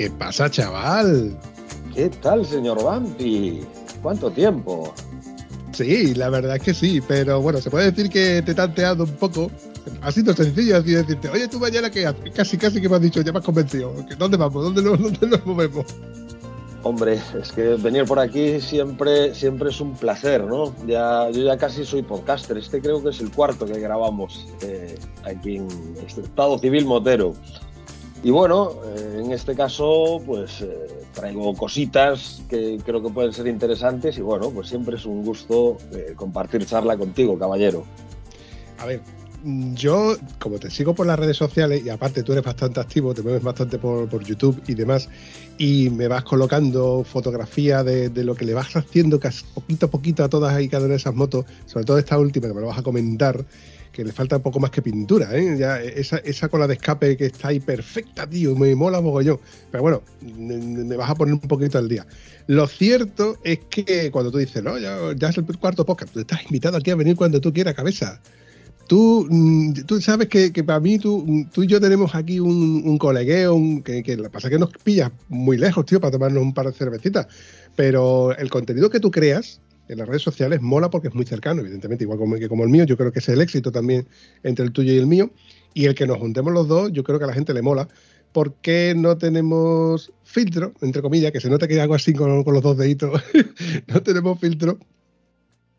¿Qué pasa, chaval? ¿Qué tal, señor Vampi? ¿Cuánto tiempo? Sí, la verdad es que sí, pero bueno, se puede decir que te he tanteado un poco. Ha sido sencillo así decirte, oye, tú mañana qué haces? Casi, casi que me has dicho, ya me has convencido. ¿Dónde vamos? ¿Dónde nos, dónde nos movemos? Hombre, es que venir por aquí siempre, siempre es un placer, ¿no? Ya, yo ya casi soy podcaster. Este creo que es el cuarto que grabamos eh, aquí en este Estado Civil Motero. Y bueno, eh, en este caso, pues eh, traigo cositas que creo que pueden ser interesantes y bueno, pues siempre es un gusto eh, compartir charla contigo, caballero. A ver, yo, como te sigo por las redes sociales y aparte tú eres bastante activo, te mueves bastante por, YouTube y demás, y me vas colocando fotografía de, lo que le vas haciendo casi poquito a poquito a todas y cada una de esas motos, sobre todo esta última que me lo vas a comentar que le falta un poco más que pintura, ¿eh? Ya esa, esa cola de escape que está ahí perfecta, tío, me mola mogollón. Pero bueno, me vas a poner un poquito al día. Lo cierto es que cuando tú dices, no, ya, es el cuarto podcast, tú estás invitado aquí a venir cuando tú quieras, cabeza. Tú, mm, tú sabes que, para mí, tú, tú y yo tenemos aquí un, un colegueo, que, que lo pasa que nos pillas muy lejos, tío, para tomarnos un par de cervecitas. Pero el contenido que tú creas, en las redes sociales mola porque es muy cercano, evidentemente, igual como, que como el mío, yo creo que es el éxito también entre el tuyo y el mío, y el que nos juntemos los dos, yo creo que a la gente le mola, porque no tenemos filtro, entre comillas, que se nota que hago así con, los dos deditos, no tenemos filtro,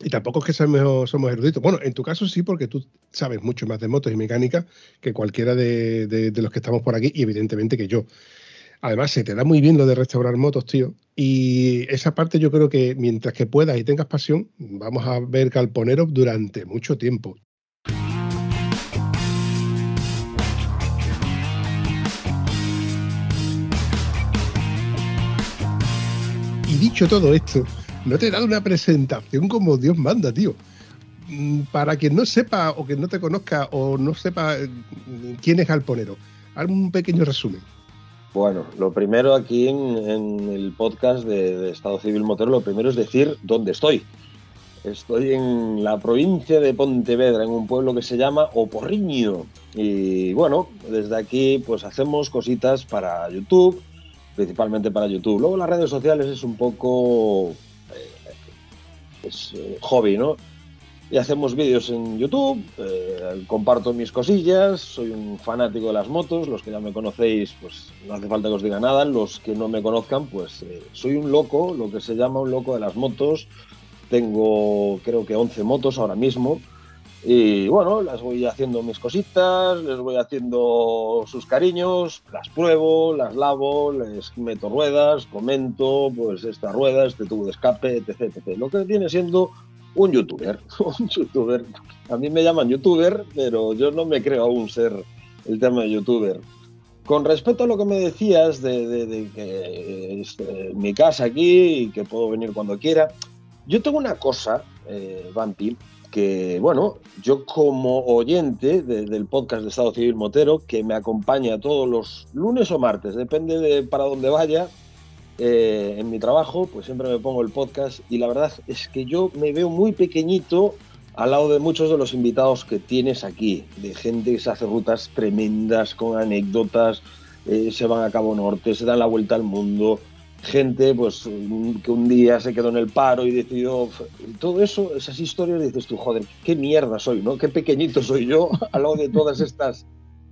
y tampoco es que somos, eruditos. Bueno, en tu caso sí, porque tú sabes mucho más de motos y mecánica que cualquiera de los que estamos por aquí, y evidentemente que yo. Además, se te da muy bien lo de restaurar motos, tío. Y esa parte yo creo que mientras que puedas y tengas pasión, vamos a ver Calponero durante mucho tiempo. Y dicho todo esto, no te he dado una presentación como Dios manda, tío. Mm, para quien no sepa o que no te conozca o no sepa mm, quién es Calponero, haz un pequeño resumen. Bueno, lo primero aquí en, el podcast de, Estado Civil Motero, lo primero es decir dónde estoy. Estoy en la provincia de Pontevedra, en un pueblo que se llama Oporriño. Y bueno, desde aquí pues hacemos cositas para YouTube, principalmente para YouTube. Luego las redes sociales es un poco eh, es, eh, hobby, ¿no? Y hacemos vídeos en YouTube, eh, comparto mis cosillas, soy un fanático de las motos, los que ya me conocéis, pues no hace falta que os diga nada, los que no me conozcan, pues eh, soy un loco, lo que se llama un loco de las motos, tengo creo que 11 motos ahora mismo, y bueno, las voy haciendo mis cositas, les voy haciendo sus cariños, las pruebo, las lavo, les meto ruedas, comento, pues esta rueda, este tubo de escape, etc, etc. Lo que viene siendo un youtuber, un youtuber. A mí me llaman youtuber, pero yo no me creo aún ser el tema de youtuber. Con respecto a lo que me decías de, que es eh, mi casa aquí y que puedo venir cuando quiera, yo tengo una cosa, eh, que bueno, yo como oyente del podcast de Estado Civil Motero, que me acompaña todos los lunes o martes, depende de para dónde vaya, eh, en mi trabajo, pues siempre me pongo el podcast y la verdad es que yo me veo muy pequeñito al lado de muchos de los invitados que tienes aquí, de gente que se hace rutas tremendas con anécdotas, eh, se van a Cabo Norte, se dan la vuelta al mundo, gente pues que un día se quedó en el paro y decidió todo eso, esas historias dices tú, joder, qué mierda soy, ¿no? Qué pequeñito soy yo al lado de todas estas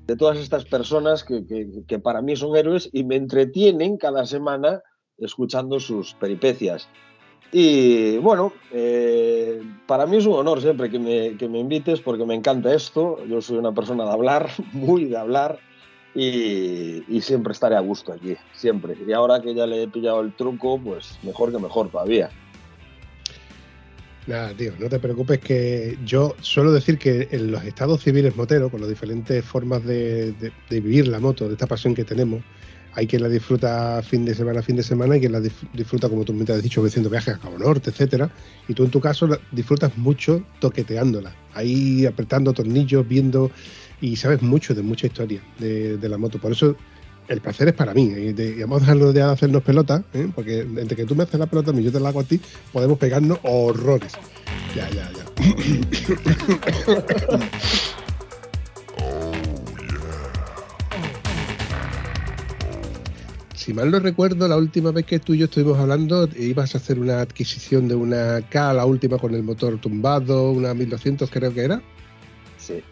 de todas estas personas que, que para mí son héroes y me entretienen cada semana escuchando sus peripecias. Y bueno, eh, para mí es un honor siempre que me, que me, invites porque me encanta esto. Yo soy una persona de hablar, muy de hablar, y, siempre estaré a gusto aquí, siempre. Y ahora que ya le he pillado el truco, pues mejor que mejor todavía. Nada, tío, no te preocupes que yo suelo decir que en los estados civiles moteros, con las diferentes formas de, vivir la moto, de esta pasión que tenemos, hay quien la disfruta fin de semana, fin de semana, y quien la disfruta, como tú me has dicho, haciendo viajes a Cabo Norte, etcétera. Y tú en tu caso disfrutas mucho toqueteándola, ahí apretando tornillos, viendo, y sabes mucho de mucha historia de, de la moto. Por eso el placer es para mí. Y, vamos a dejarlo de hacernos pelota, ¿eh? porque entre que tú me haces la pelota y yo te la hago a ti, podemos pegarnos horrores. Ya, ya, ya. si mal no recuerdo, la última vez que tú y yo estuvimos hablando, ibas a hacer una adquisición de una K, la última con el motor tumbado, una 1200 creo que era. Sí.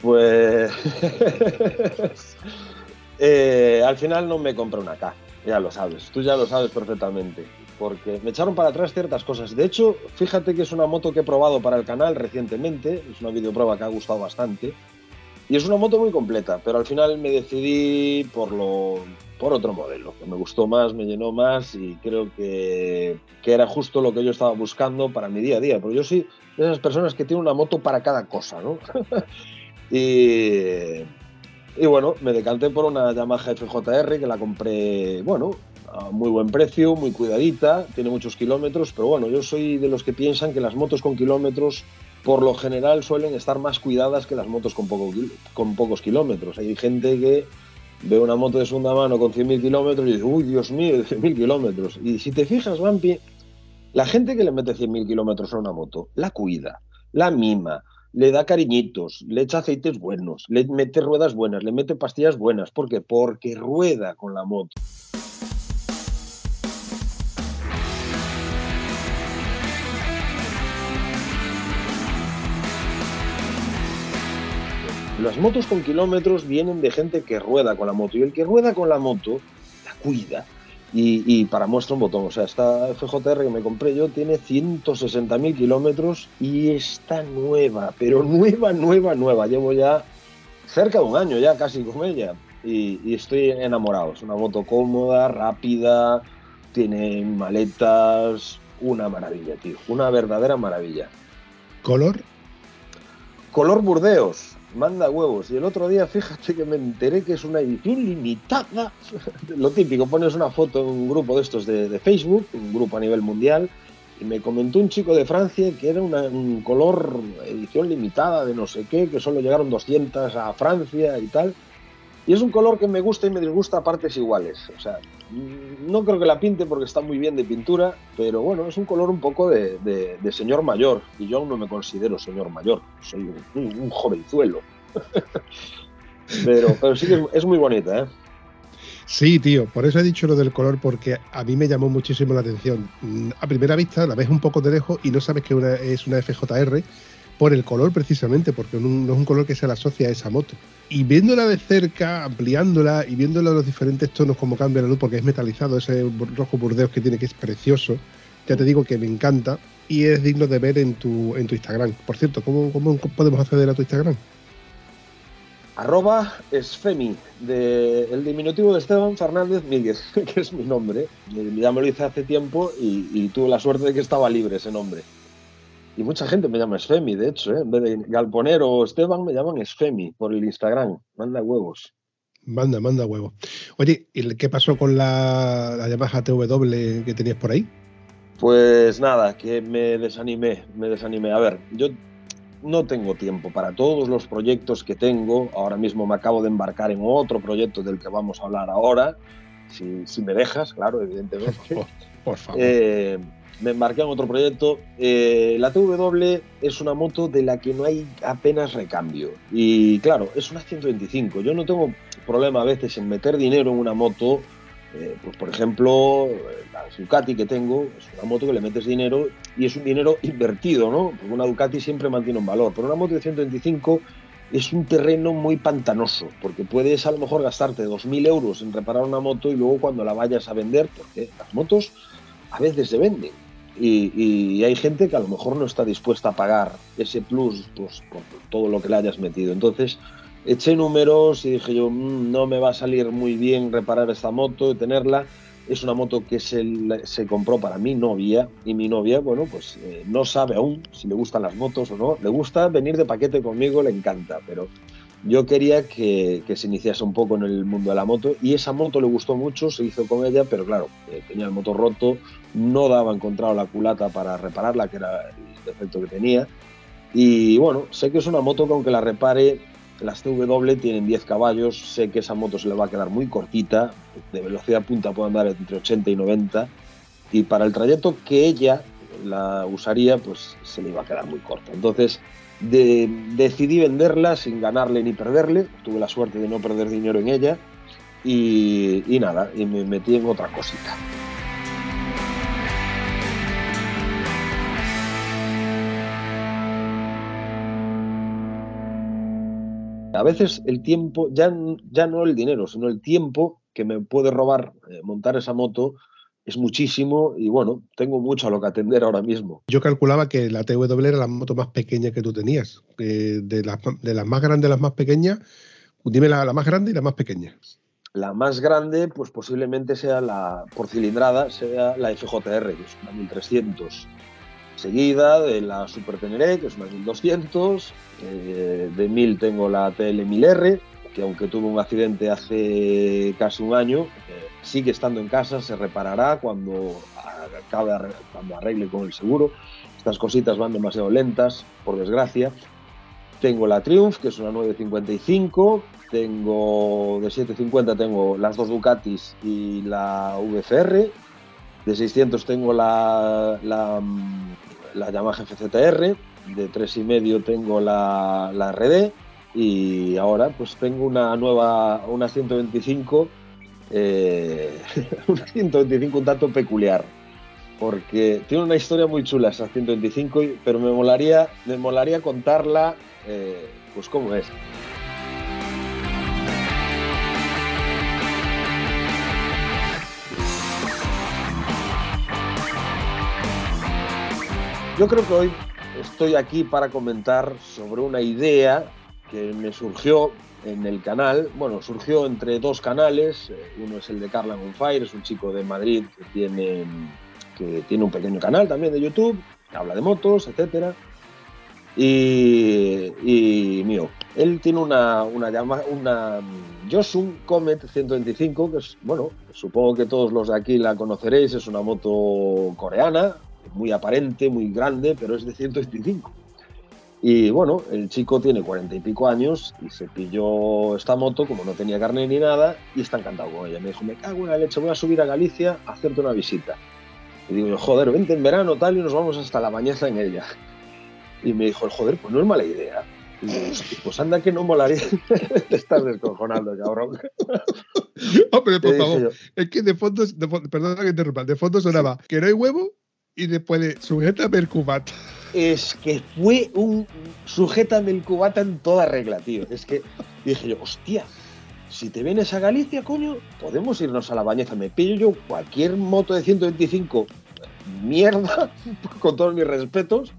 Pues Eh, al final no me compré una K, ya lo sabes, tú ya lo sabes perfectamente, porque me echaron para atrás ciertas cosas. De hecho, fíjate que es una moto que he probado para el canal recientemente, es una videoprueba que ha gustado bastante, y es una moto muy completa, pero al final me decidí por, lo, por otro modelo, que me gustó más, me llenó más y creo que, que era justo lo que yo estaba buscando para mi día a día, porque yo soy de esas personas que tienen una moto para cada cosa, ¿no? y y bueno, me decanté por una Yamaha FJR que la compré, bueno, a muy buen precio, muy cuidadita, tiene muchos kilómetros, pero bueno, yo soy de los que piensan que las motos con kilómetros por lo general suelen estar más cuidadas que las motos con, poco, con pocos kilómetros. Hay gente que ve una moto de segunda mano con 100.000 kilómetros y dice, uy, Dios mío, 100.000 kilómetros. Y si te fijas, Vampi, la gente que le mete 100.000 kilómetros a una moto, la cuida, la mima, le da cariñitos, le echa aceites buenos, le mete ruedas buenas, le mete pastillas buenas. ¿Por qué? Porque rueda con la moto. Las motos con kilómetros vienen de gente que rueda con la moto y el que rueda con la moto la cuida, y, para muestra un botón. O sea, esta FJR que me compré yo tiene 160.000 kilómetros y está nueva, pero nueva, nueva, nueva. Llevo ya cerca de un año ya casi con ella y, estoy enamorado. Es una moto cómoda, rápida, tiene maletas, una maravilla, tío. Una verdadera maravilla. ¿Color? Color Burdeos manda huevos. Y el otro día, fíjate que me enteré que es una edición limitada. Lo típico, pones una foto en un grupo de estos de, Facebook, un grupo a nivel mundial, y me comentó un chico de Francia que era un color edición limitada de no sé qué, que solo llegaron 200 a Francia y tal. Y es un color que me gusta y me disgusta a partes iguales. O sea, no creo que la pinte porque está muy bien de pintura, pero bueno, es un color un poco de, señor mayor. Y yo aún no me considero señor mayor, soy un, jovenzuelo. pero, pero sí que es, muy bonita, ¿eh? Sí, tío, por eso he dicho lo del color, porque a mí me llamó muchísimo la atención. A primera vista la ves un poco de lejos y no sabes que es una FJR, por el color precisamente, porque no es un color que se le asocia a esa moto. Y viéndola de cerca, ampliándola y viéndola los diferentes tonos, como cambia la luz, porque es metalizado, ese rojo burdeos que tiene, que es precioso, ya te digo que me encanta y es digno de ver en tu, en tu Instagram. Por cierto, ¿cómo, ¿cómo podemos acceder a tu Instagram? Arroba Esfemi, de, el diminutivo de Esteban Fernández Míguez, que es mi nombre. Ya me lo hice hace tiempo y tuve la suerte de que estaba libre ese nombre. Y mucha gente me llama Esfemi, de hecho, ¿eh? en vez de Galponero o Esteban, me llaman Esfemi por el Instagram. Manda huevos. Manda, manda huevos. Oye, ¿y qué pasó con la, la Yamaha TW que tenías por ahí? Pues nada, que me desanimé, me desanimé. A ver, yo no tengo tiempo para todos los proyectos que tengo. Ahora mismo me acabo de embarcar en otro proyecto del que vamos a hablar ahora, si, si me dejas, claro, evidentemente. por favor. Eh, me embarqué en otro proyecto. Eh, la TW es una moto de la que no hay apenas recambio. Y claro, es una 125. Yo no tengo problema a veces en meter dinero en una moto. Eh, pues por ejemplo, la Ducati que tengo es una moto que le metes dinero y es un dinero invertido, ¿no? Porque una Ducati siempre mantiene un valor. Pero una moto de 125 es un terreno muy pantanoso, porque puedes a lo mejor gastarte 2.000 euros en reparar una moto y luego cuando la vayas a vender, porque las motos a veces se venden, y, hay gente que a lo mejor no está dispuesta a pagar ese plus pues, por todo lo que le hayas metido. Entonces eché números y dije yo, mm, no me va a salir muy bien reparar esta moto y tenerla. Es una moto que se, se compró para mi novia y mi novia, bueno, pues eh, no sabe aún si le gustan las motos o no. Le gusta venir de paquete conmigo, le encanta, pero yo quería que, se iniciase un poco en el mundo de la moto y esa moto le gustó mucho, se hizo con ella, pero claro, eh, tenía el motor roto, no daba encontrado la culata para repararla, que era el defecto que tenía. Y bueno, sé que es una moto que aunque la repare, las TW tienen 10 caballos, sé que esa moto se le va a quedar muy cortita, de velocidad punta puede andar entre 80 y 90, y para el trayecto que ella la usaría, pues se le iba a quedar muy corta. Entonces, decidí venderla sin ganarle ni perderle. Tuve la suerte de no perder dinero en ella. Y, nada, y me metí en otra cosita. A veces el tiempo, ya, ya no el dinero, sino el tiempo que me puede robar eh, montar esa moto, es muchísimo y bueno, tengo mucho a lo que atender ahora mismo. Yo calculaba que la TW era la moto más pequeña que tú tenías. de, las, de las más grandes a las más pequeñas, dime la, la, más grande y la más pequeña. La más grande, pues posiblemente sea la, por cilindrada, sea la FJR, que es una 1300. Seguida de la Super Teneré, que es una 1200. Eh, de 1000 tengo la TL 1000R, que aunque tuvo un accidente hace casi un año, eh, sigue estando en casa, se reparará cuando acabe, cuando arregle con el seguro. Estas cositas van demasiado lentas, por desgracia. Tengo la Triumph, que es una 955. Tengo de 750 tengo las dos Ducatis y la VFR. De 600 tengo la, la, la Yamaha FZR. De 3,5 tengo la, la RD. Y ahora pues tengo una nueva, una 125 eh, un 125 un tanto peculiar, porque tiene una historia muy chula esa 125, pero me molaría, me molaría contarla, eh, pues cómo es. Yo creo que hoy estoy aquí para comentar sobre una idea que me surgió en el canal, bueno, surgió entre dos canales, eh, uno es el de Carla on Fire, es un chico de Madrid que tiene, que tiene un pequeño canal también de YouTube, que habla de motos, etcétera, y, y, mío. Él tiene una, una, una Yosun Comet 125, que es, bueno, supongo que todos los de aquí la conoceréis, es una moto coreana, muy aparente, muy grande, pero es de 125. Y bueno, el chico tiene cuarenta y pico años y se pilló esta moto, como no tenía carne ni nada, y está encantado con ella. Me dijo, me cago en la leche, voy a subir a Galicia a hacerte una visita. Y digo, joder, vente en verano tal y nos vamos hasta la bañeza en ella. Y me dijo, joder, pues no es mala idea. Y digo, pues anda que no molaría. Te estás descojonando, cabrón. Hombre, por favor, es que de fondo, de, perdona que interrumpa, de fondo sonaba que no hay huevo y después de sujétame el cubata es que fue un sujétame el cubata en toda regla, tío. Es que dije yo, hostia, si te vienes a Galicia, coño, podemos irnos a la bañeza. Me pillo yo cualquier moto de 125, mierda, con todos mis respetos.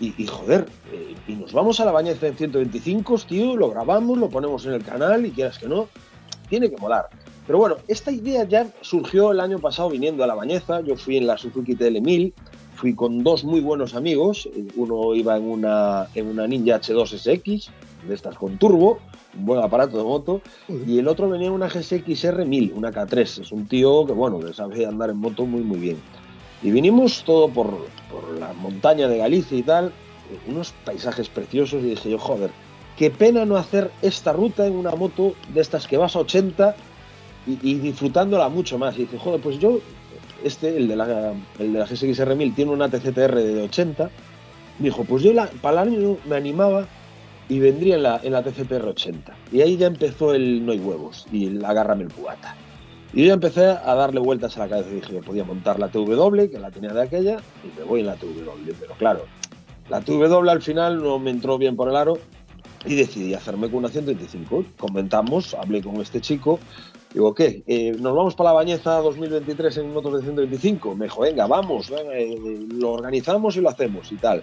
Y, joder, eh, y nos vamos a la bañeza en 125, tío, lo grabamos, lo ponemos en el canal y quieras que no, tiene que molar. Pero bueno, esta idea ya surgió el año pasado viniendo a la bañeza. Yo fui en la Suzuki TL1000 fui con dos muy buenos amigos. Uno iba en una, en una Ninja H2SX, de estas con turbo, un buen aparato de moto, y el otro venía en una GSX R1000, una K3. Es un tío que, bueno, que sabe andar en moto muy, muy bien. Y vinimos todo por, por la montaña de Galicia y tal, unos paisajes preciosos, y dije yo, joder, qué pena no hacer esta ruta en una moto de estas que vas a 80 y, y disfrutándola mucho más. Y dice, joder, pues yo este, el de la, el de la GSX-R1000, tiene una TCTR de 80. Me dijo, pues yo para el año me animaba y vendría en la, en la TCTR 80. Y ahí ya empezó el no hay huevos y el agárrame el cubata. Y yo ya empecé a darle vueltas a la cabeza y dije que podía montar la TW, que la tenía de aquella, y me voy en la TW. Pero claro, la TW al final no me entró bien por el aro y decidí hacerme con una 125. Comentamos, hablé con este chico Digo, ¿qué? Eh, ¿Nos vamos para la Bañeza 2023 en motos de 125? Me dijo, venga, vamos, eh, lo organizamos y lo hacemos y tal.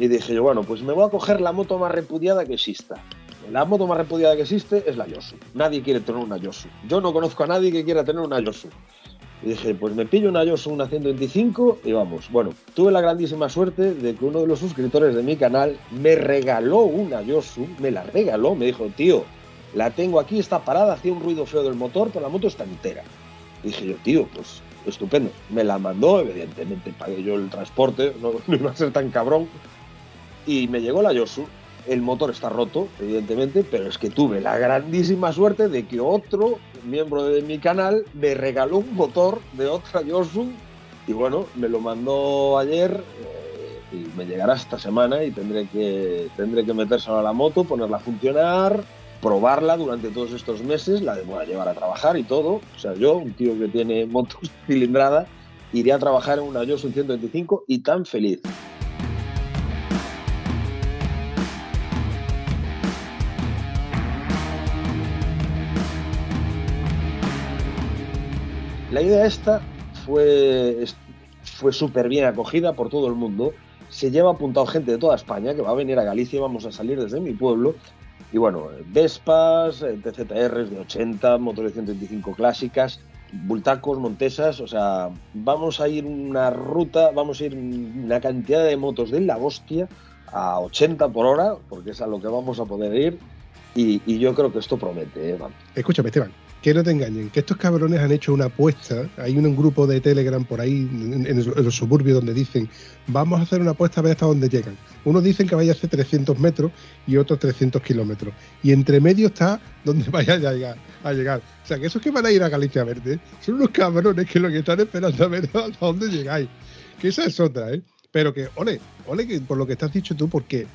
Y dije yo, bueno, pues me voy a coger la moto más repudiada que exista. La moto más repudiada que existe es la Yosu. Nadie quiere tener una Yosu. Yo no conozco a nadie que quiera tener una Yosu. Y dije, pues me pillo una Yosu, una 125 y vamos. Bueno, tuve la grandísima suerte de que uno de los suscriptores de mi canal me regaló una Yosu, me la regaló, me dijo, tío, la tengo aquí, está parada, hacía un ruido feo del motor, pero la moto está entera. Dije yo, tío, pues estupendo. Me la mandó, evidentemente pagué yo el transporte, no, no iba a ser tan cabrón. Y me llegó la Yosu, el motor está roto, evidentemente, pero es que tuve la grandísima suerte de que otro miembro de mi canal me regaló un motor de otra Yosu y bueno, me lo mandó ayer eh, y me llegará esta semana y tendré que, tendré que metérselo a la moto, ponerla a funcionar, probarla durante todos estos meses, la voy a llevar a trabajar y todo. O sea, yo, un tío que tiene motos cilindrada, iré a trabajar en una Yosu 125 y tan feliz. La idea esta fue, fue súper bien acogida por todo el mundo. Se lleva apuntado gente de toda España que va a venir a Galicia y vamos a salir desde mi pueblo. Y bueno, Vespas, eh, TZRs de 80, motores 125 clásicas, bultacos, montesas, o sea, vamos a ir una ruta, vamos a ir una cantidad de motos de la hostia a 80 por hora, porque es a lo que vamos a poder ir. Y, yo creo que esto promete, ¿eh? Escúchame, Esteban, que no te engañen, que estos cabrones han hecho una apuesta. Hay un, grupo de Telegram por ahí en, los suburbios donde dicen, vamos a hacer una apuesta a ver hasta dónde llegan. Unos dicen que vaya a hacer 300 metros y otros 300 kilómetros. Y entre medio está donde vaya a llegar. O sea, que esos que van a ir a Galicia Verde son unos cabrones que lo que están esperando a ver hasta dónde llegáis. Que esa es otra, ¿eh? Pero que, ole, ole que por lo que estás dicho tú, porque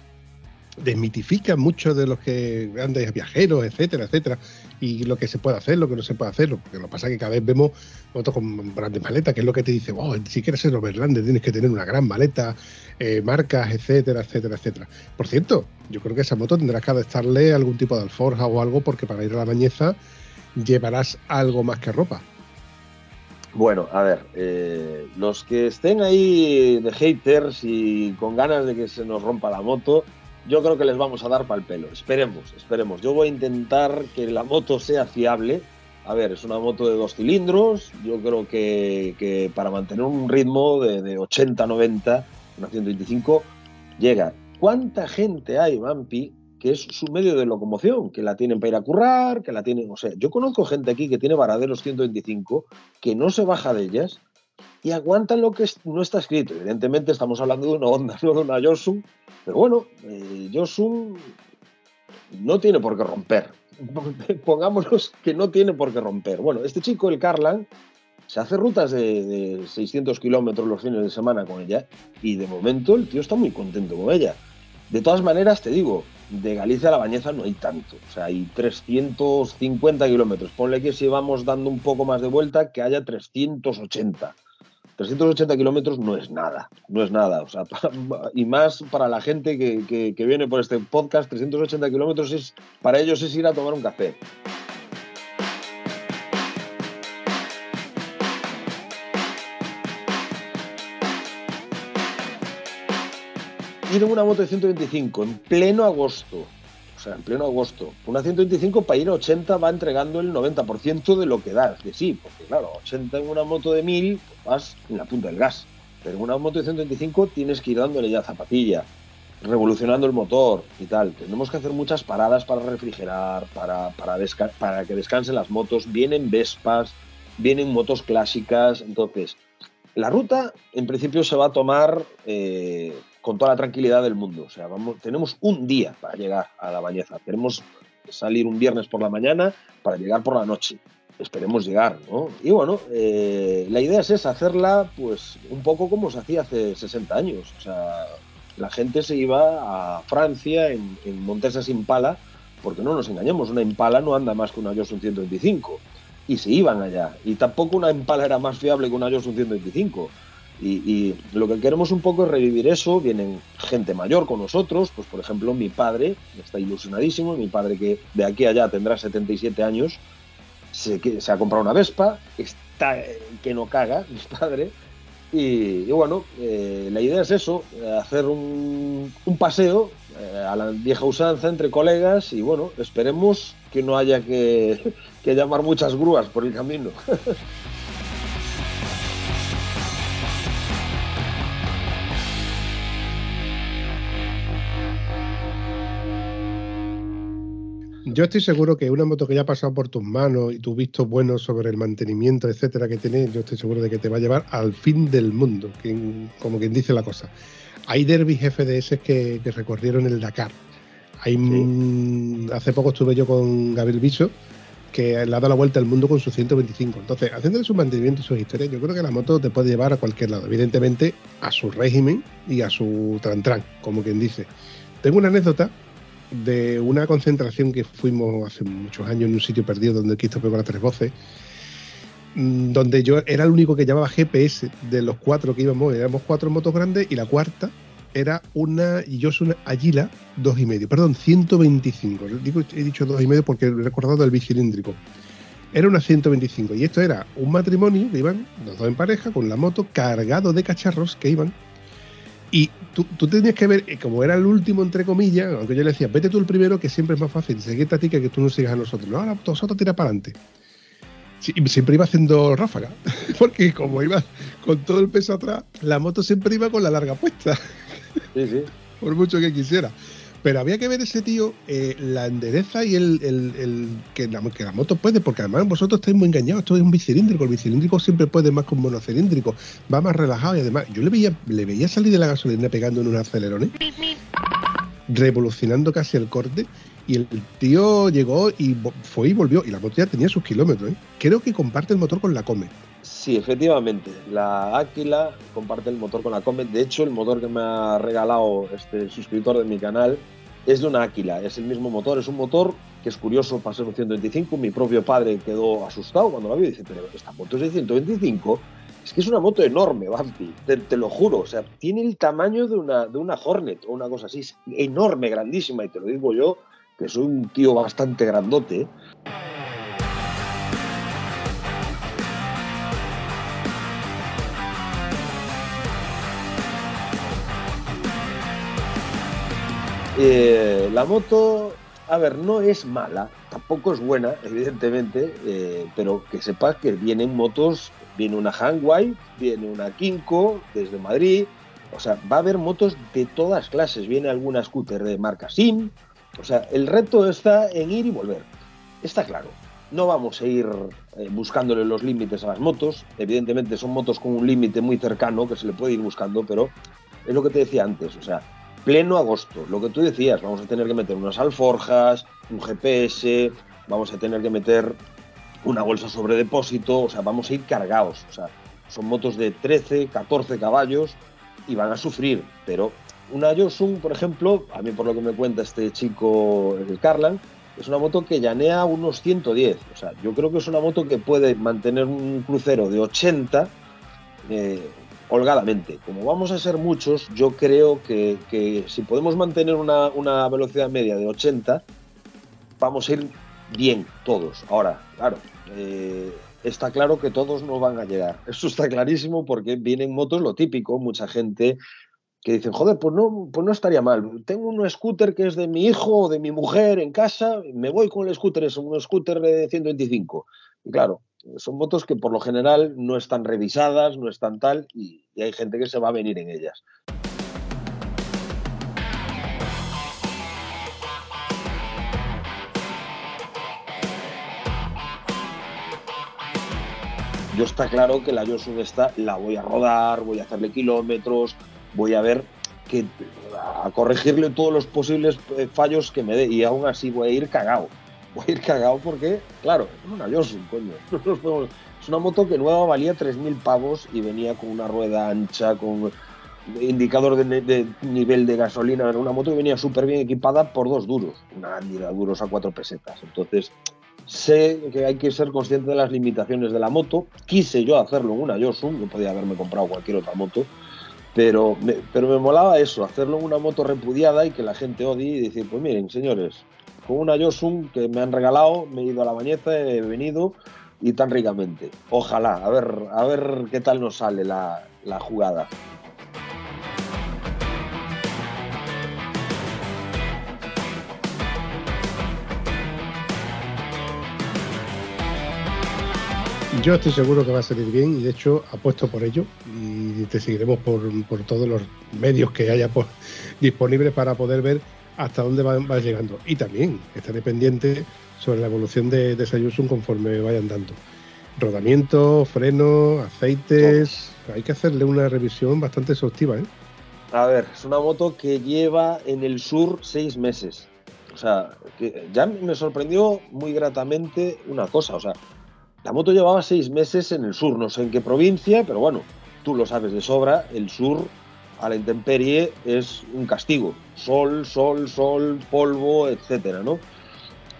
desmitifica mucho de los que grandes viajeros, etcétera, etcétera, y lo que se puede hacer, lo que no se puede hacer, lo que pasa es que cada vez vemos motos con grandes maletas, que es lo que te dice, oh, si quieres ser Overlander tienes que tener una gran maleta, eh, marcas, etcétera, etcétera, etcétera. Por cierto, yo creo que esa moto tendrás que adaptarle algún tipo de alforja o algo, porque para ir a la bañeza llevarás algo más que ropa. Bueno, a ver, eh, los que estén ahí de haters y con ganas de que se nos rompa la moto, yo creo que les vamos a dar pal pelo. Esperemos, esperemos. Yo voy a intentar que la moto sea fiable. A ver, es una moto de dos cilindros. Yo creo que, para mantener un ritmo de, 80-90, una 125, llega. ¿Cuánta gente hay, Vampi, que es su medio de locomoción, que la tienen para ir a currar, que la tienen, o sea, yo conozco gente aquí que tiene varaderos 125, que no se baja de ellas y aguantan lo que no está escrito. Evidentemente estamos hablando de una Honda, no de una Yosun, pero bueno, eh, no tiene por qué romper. Pongámonos que no tiene por qué romper. Bueno, este chico, el Carlan, se hace rutas de, 600 kilómetros los fines de semana con ella y de momento el tío está muy contento con ella. De todas maneras, te digo, de Galicia a la Bañeza no hay tanto. O sea, hay 350 kilómetros. Ponle que si vamos dando un poco más de vuelta, que haya 380. 380 kilómetros no es nada, no es nada. O sea, y más para la gente que, que viene por este podcast, 380 kilómetros es, para ellos es ir a tomar un café. ir en una moto de 125 en pleno agosto, o sea, en pleno agosto, una 125 para ir a 80 va entregando el 90% de lo que da, que sí, porque claro, 80 en una moto de 1000 pues vas en la punta del gas, pero en una moto de 125 tienes que ir dándole ya zapatilla, revolucionando el motor y tal. Tenemos que hacer muchas paradas para refrigerar, para, para, para que descansen las motos, vienen Vespas, vienen motos clásicas, entonces... La ruta, en principio, se va a tomar eh, con toda la tranquilidad del mundo. O sea, vamos, tenemos un día para llegar a la bañeza. Queremos salir un viernes por la mañana para llegar por la noche. Esperemos llegar, ¿no? Y bueno, eh, la idea es esa, hacerla pues un poco como se hacía hace 60 años. O sea, la gente se iba a Francia en, en Montesas Impala, porque no nos engañemos, una Impala no anda más que una Yosun 125. Y se iban allá. Y tampoco una Impala era más fiable que una Yosun 125 y, lo que queremos un poco es revivir eso. Vienen gente mayor con nosotros, pues por ejemplo mi padre está ilusionadísimo, mi padre que de aquí a allá tendrá 77 años, se, ha comprado una Vespa, está que no caga, mi padre. Y, bueno, eh, la idea es eso, hacer un, paseo eh, a la vieja usanza entre colegas y bueno, esperemos que no haya que, que llamar muchas grúas por el camino. Yo estoy seguro que una moto que ya ha pasado por tus manos y tu visto bueno sobre el mantenimiento, etcétera, que tiene, yo estoy seguro de que te va a llevar al fin del mundo, como quien dice la cosa. Hay derbis FDS que, que recorrieron el Dakar. Hay, Hace poco estuve yo con Gabriel Biso, que le ha dado la vuelta al mundo con su 125. Entonces, haciéndole su mantenimiento y sus historias, yo creo que la moto te puede llevar a cualquier lado. Evidentemente, a su régimen y a su tran-tran, como quien dice. Tengo una anécdota de una concentración que fuimos hace muchos años en un sitio perdido donde Cristo pegó las tres voces, mm, donde yo era el único que llevaba GPS de los cuatro que íbamos, éramos cuatro motos grandes y la cuarta era una yo soy una Agila dos y medio, perdón, 125. Digo, he dicho dos y medio porque he recordado el bicilíndrico. Era una 125 y esto era un matrimonio que iban los dos en pareja con la moto cargado de cacharros que iban y tú, tenías que ver, eh, como era el último, entre comillas, aunque yo le decía, vete tú el primero, que siempre es más fácil seguirte a ti que que tú no sigas a nosotros. No, ahora nosotros tira para adelante. y siempre iba haciendo ráfaga, porque como iba con todo el peso atrás, la moto siempre iba con la larga puesta. Sí, sí. Por mucho que quisiera. Pero había que ver ese tío, eh, la endereza y el, que, la, que, la, moto puede, porque además vosotros estáis muy engañados, esto es un bicilíndrico, el bicilíndrico siempre puede más que un monocilíndrico, va más relajado y además yo le veía, le veía salir de la gasolina pegando en un acelerones, revolucionando casi el corte, y el tío llegó y fue y volvió, y la moto ya tenía sus kilómetros. ¿eh? Creo que comparte el motor con la Come. Sí, efectivamente. La Aquila comparte el motor con la Comet. De hecho, el motor que me ha regalado este suscriptor de mi canal es de una Aquila. Es el mismo motor. Es un motor que es curioso para ser un 125. Mi propio padre quedó asustado cuando lo vio y dice, pero esta moto es de 125. Es que es una moto enorme, Bampi. Te, lo juro. O sea, tiene el tamaño de una, de una Hornet o una cosa así. Es enorme, grandísima. Y te lo digo yo, que soy un tío bastante grandote. Eh, la moto, a ver, no es mala, tampoco es buena, evidentemente, eh, pero que sepas que vienen motos, viene una Hangway, viene una Kinko desde Madrid, o sea, va a haber motos de todas clases, viene alguna scooter de marca Sim, o sea, el reto está en ir y volver, está claro. No vamos a ir eh, buscándole los límites a las motos, evidentemente son motos con un límite muy cercano que se le puede ir buscando, pero es lo que te decía antes, o sea, pleno agosto. Lo que tú decías, vamos a tener que meter unas alforjas, un GPS, vamos a tener que meter una bolsa sobre depósito, o sea, vamos a ir cargados. O sea, son motos de 13, 14 caballos y van a sufrir, pero una Yosun, por ejemplo, a mí por lo que me cuenta este chico, el Carlan, es una moto que llanea unos 110. O sea, yo creo que es una moto que puede mantener un crucero de 80 holgadamente. Como vamos a ser muchos, yo creo que, si podemos mantener una, velocidad media de 80, vamos a ir bien todos. Ahora, claro, eh, está claro que todos no van a llegar. Eso está clarísimo porque vienen motos, lo típico, mucha gente que dicen, joder, pues no, pues no estaría mal. Tengo un scooter que es de mi hijo o de mi mujer en casa, me voy con el scooter, es un scooter de 125. Y claro, son motos que por lo general no están revisadas, no están tal, y, hay gente que se va a venir en ellas. Yo está claro que la Yosun esta la voy a rodar, voy a hacerle kilómetros, voy a ver que a corregirle todos los posibles eh, fallos que me dé y aún así voy a ir cagado ir cagado porque, claro, es una Yosun, coño. Es una moto que nueva valía 3.000 pavos y venía con una rueda ancha, con indicador de, nivel de gasolina. Era una moto que venía súper bien equipada por dos duros, una de duros a cuatro pesetas. Entonces, sé que hay que ser consciente de las limitaciones de la moto. Quise yo hacerlo en una Yosun, yo podía haberme comprado cualquier otra moto. Pero me, pero me molaba eso, hacerlo en una moto repudiada y que la gente odie y decir, pues miren, señores, con una Yosun que me han regalado, me he ido a la bañeza, he venido y tan ricamente. Ojalá, a ver, a ver qué tal nos sale la, la jugada. Yo estoy seguro que va a salir bien y de hecho apuesto por ello y te seguiremos por, por todos los medios que haya disponibles para poder ver hasta dónde vas va llegando. Y también estaré pendiente sobre la evolución de, de Sayusun conforme vayan dando. Rodamiento, freno, aceites. Hay que hacerle una revisión bastante exhaustiva, ¿eh? A ver, es una moto que lleva en el sur seis meses. O sea, que ya me sorprendió muy gratamente una cosa. O sea, la moto llevaba seis meses en el sur, no sé en qué provincia, pero bueno, tú lo sabes de sobra, el sur a la intemperie es un castigo. Sol, sol, sol, polvo, etcétera, ¿no?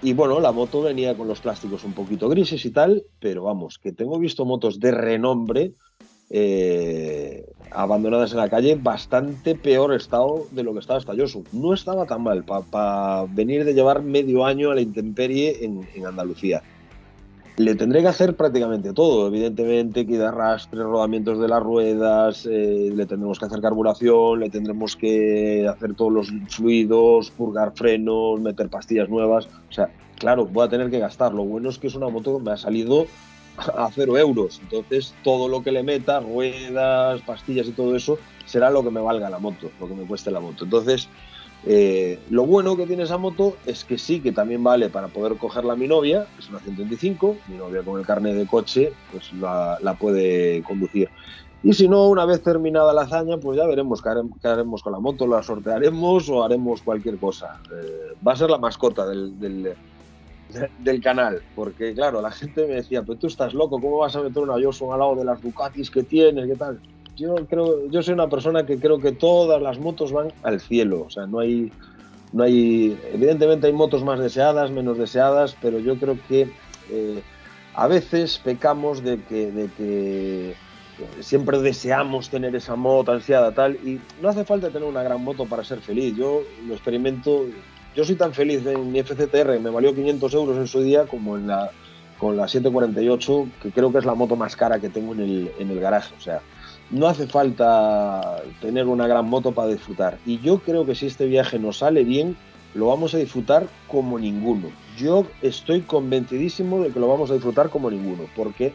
Y bueno, la moto venía con los plásticos un poquito grises y tal, pero vamos, que tengo visto motos de renombre eh, abandonadas en la calle, bastante peor estado de lo que estaba hasta Yosu. No estaba tan mal para venir de llevar medio año a la intemperie en Andalucía le tendré que hacer prácticamente todo. Evidentemente, que arrastre, rodamientos de las ruedas, eh, le tendremos que hacer carburación, le tendremos que hacer todos los fluidos, purgar frenos, meter pastillas nuevas. O sea, claro, voy a tener que gastar. Lo bueno es que es una moto que me ha salido a cero euros. Entonces, todo lo que le meta, ruedas, pastillas y todo eso, será lo que me valga la moto, lo que me cueste la moto. Entonces, eh, lo bueno que tiene esa moto es que sí, que también vale para poder cogerla a mi novia, es una 125, mi novia con el carnet de coche, pues la, puede conducir. Y si no, una vez terminada la hazaña, pues ya veremos qué haremos, con la moto, la sortearemos o haremos cualquier cosa. Eh, va a ser la mascota del, del, canal, porque claro, la gente me decía, pero tú estás loco, ¿cómo vas a meter una Yosun al lado de las Ducatis que tienes? ¿Qué tal? Yo creo, yo soy una persona que creo que todas las motos van al cielo, o sea, no hay, no hay, evidentemente hay motos más deseadas, menos deseadas, pero yo creo que eh, a veces pecamos de que, de que siempre deseamos tener esa moto ansiada tal y no hace falta tener una gran moto para ser feliz. Yo lo experimento, yo soy tan feliz en mi FCTR, me valió 500 euros en su día como en la con la 748, que creo que es la moto más cara que tengo en el, en el garaje. O sea, no hace falta tener una gran moto para disfrutar. Y yo creo que si este viaje nos sale bien, lo vamos a disfrutar como ninguno. Yo estoy convencidísimo de que lo vamos a disfrutar como ninguno, porque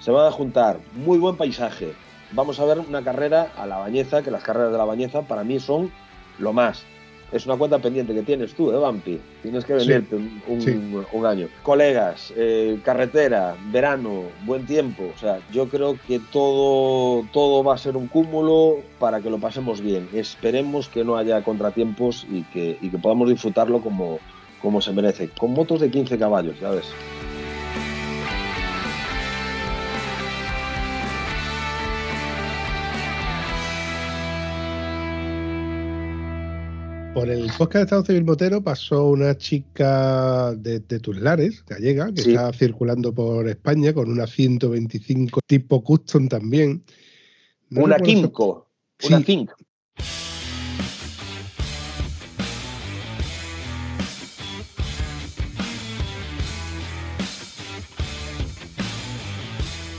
se van a juntar muy buen paisaje. Vamos a ver una carrera a la bañeza, que las carreras de la bañeza para mí son lo más es una cuenta pendiente que tienes tú, ¿eh, Vampi? Tienes que venderte un, año. Colegas, eh, carretera, verano, buen tiempo. O sea, yo creo que todo, todo va a ser un cúmulo para que lo pasemos bien. Esperemos que no haya contratiempos y que, y que podamos disfrutarlo como, como se merece. Con motos de 15 caballos, ya ves. Por el podcast de Estado Civil Motero pasó una chica de, de Tuslares, gallega, que está circulando por España con una 125 tipo custom también. una Kimco, una Think.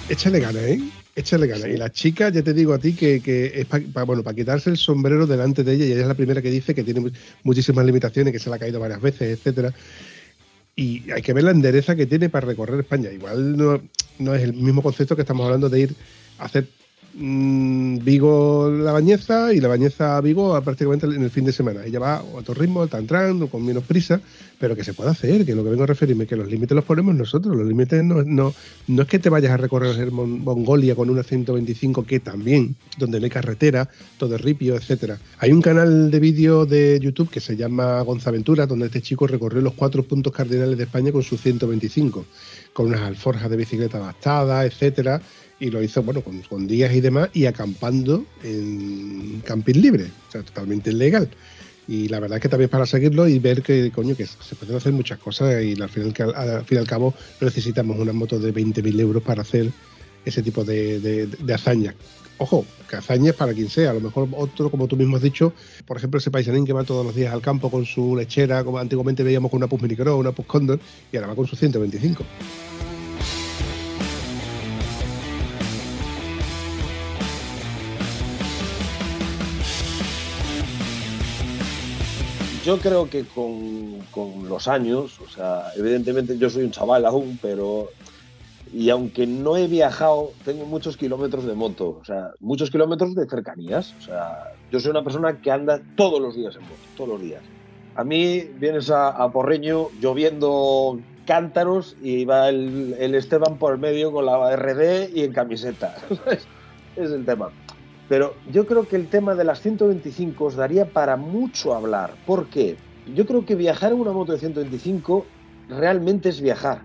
Échale ganas, ¿eh? Échale ganas. Y la chica, ya te digo a ti que, es para bueno, para quitarse el sombrero delante de ella, y ella es la primera que dice que tiene muchísimas limitaciones, que se le ha caído varias veces, etcétera. Y hay que ver la endereza que tiene para recorrer España. Igual no, no es el mismo concepto que estamos hablando de ir a hacer Mm, Vigo la Bañeza y la Bañeza Vigo prácticamente en el fin de semana. Ella va a otro ritmo, tan tran, con menos prisa, pero que se puede hacer, que lo que vengo a referirme, que los límites los ponemos nosotros. Los límites no, no, no es que te vayas a recorrer Mongolia con una 125, que también, donde no hay carretera, todo es ripio, etcétera. Hay un canal de vídeo de YouTube que se llama Gonzaventura, donde este chico recorrió los cuatro puntos cardinales de España con su 125, con unas alforjas de bicicleta adaptadas, etcétera y lo hizo bueno con, con, días y demás y acampando en camping libre, o sea, totalmente ilegal. Y la verdad es que también para seguirlo y ver que coño que se pueden hacer muchas cosas y al fin, al, fin y al cabo necesitamos una moto de 20.000 euros para hacer ese tipo de, de, hazañas. Ojo, que hazañas para quien sea, a lo mejor otro, como tú mismo has dicho, por ejemplo, ese paisanín que va todos los días al campo con su lechera, como antiguamente veíamos con una Pus Minicro, una Pus Condor, y ahora va con su 125. Yo creo que con, los años, o sea, evidentemente yo soy un chaval aún, pero y aunque no he viajado, tengo muchos kilómetros de moto, o sea, muchos kilómetros de cercanías. O sea, yo soy una persona que anda todos los días en moto, todos los días. A mí vienes a, Porreño lloviendo cántaros y va el, Esteban por el medio con la RD y en camiseta. es el tema. Pero yo creo que el tema de las 125 os daría para mucho hablar. ¿Por qué? Yo creo que viajar en una moto de 125 realmente es viajar.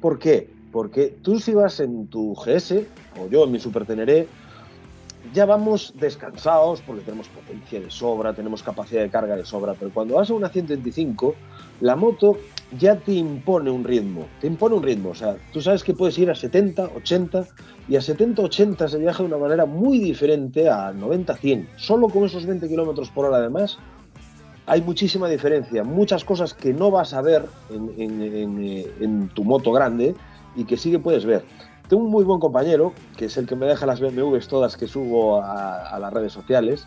¿Por qué? Porque tú si vas en tu GS, o yo en mi Super Teneré, ya vamos descansados porque tenemos potencia de sobra, tenemos capacidad de carga de sobra, pero cuando vas a una 125, la moto ya te impone un ritmo, te impone un ritmo, o sea, tú sabes que puedes ir a 70, 80 y a 70, 80 se viaja de una manera muy diferente a 90, 100, solo con esos 20 kilómetros por hora además. Hay muchísima diferencia, muchas cosas que no vas a ver en, en tu moto grande y que sí que puedes ver. Tengo un muy buen compañero, que es el que me deja las BMWs todas que subo a, las redes sociales,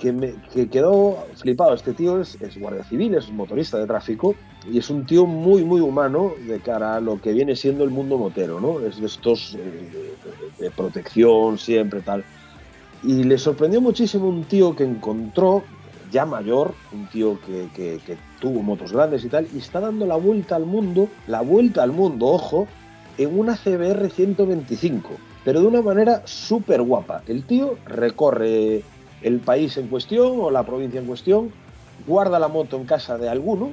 que, me, quedó flipado. Este tío es, guardia civil, es motorista de tráfico y es un tío muy, muy humano de cara a lo que viene siendo el mundo motero, ¿no? Es de estos eh, de protección siempre, tal. Y le sorprendió muchísimo un tío que encontró, ya mayor, un tío que, que tuvo motos grandes y tal, y está dando la vuelta al mundo, la vuelta al mundo, ojo, en una CBR 125, pero de una manera súper guapa. El tío recorre el país en cuestión o la provincia en cuestión, guarda la moto en casa de alguno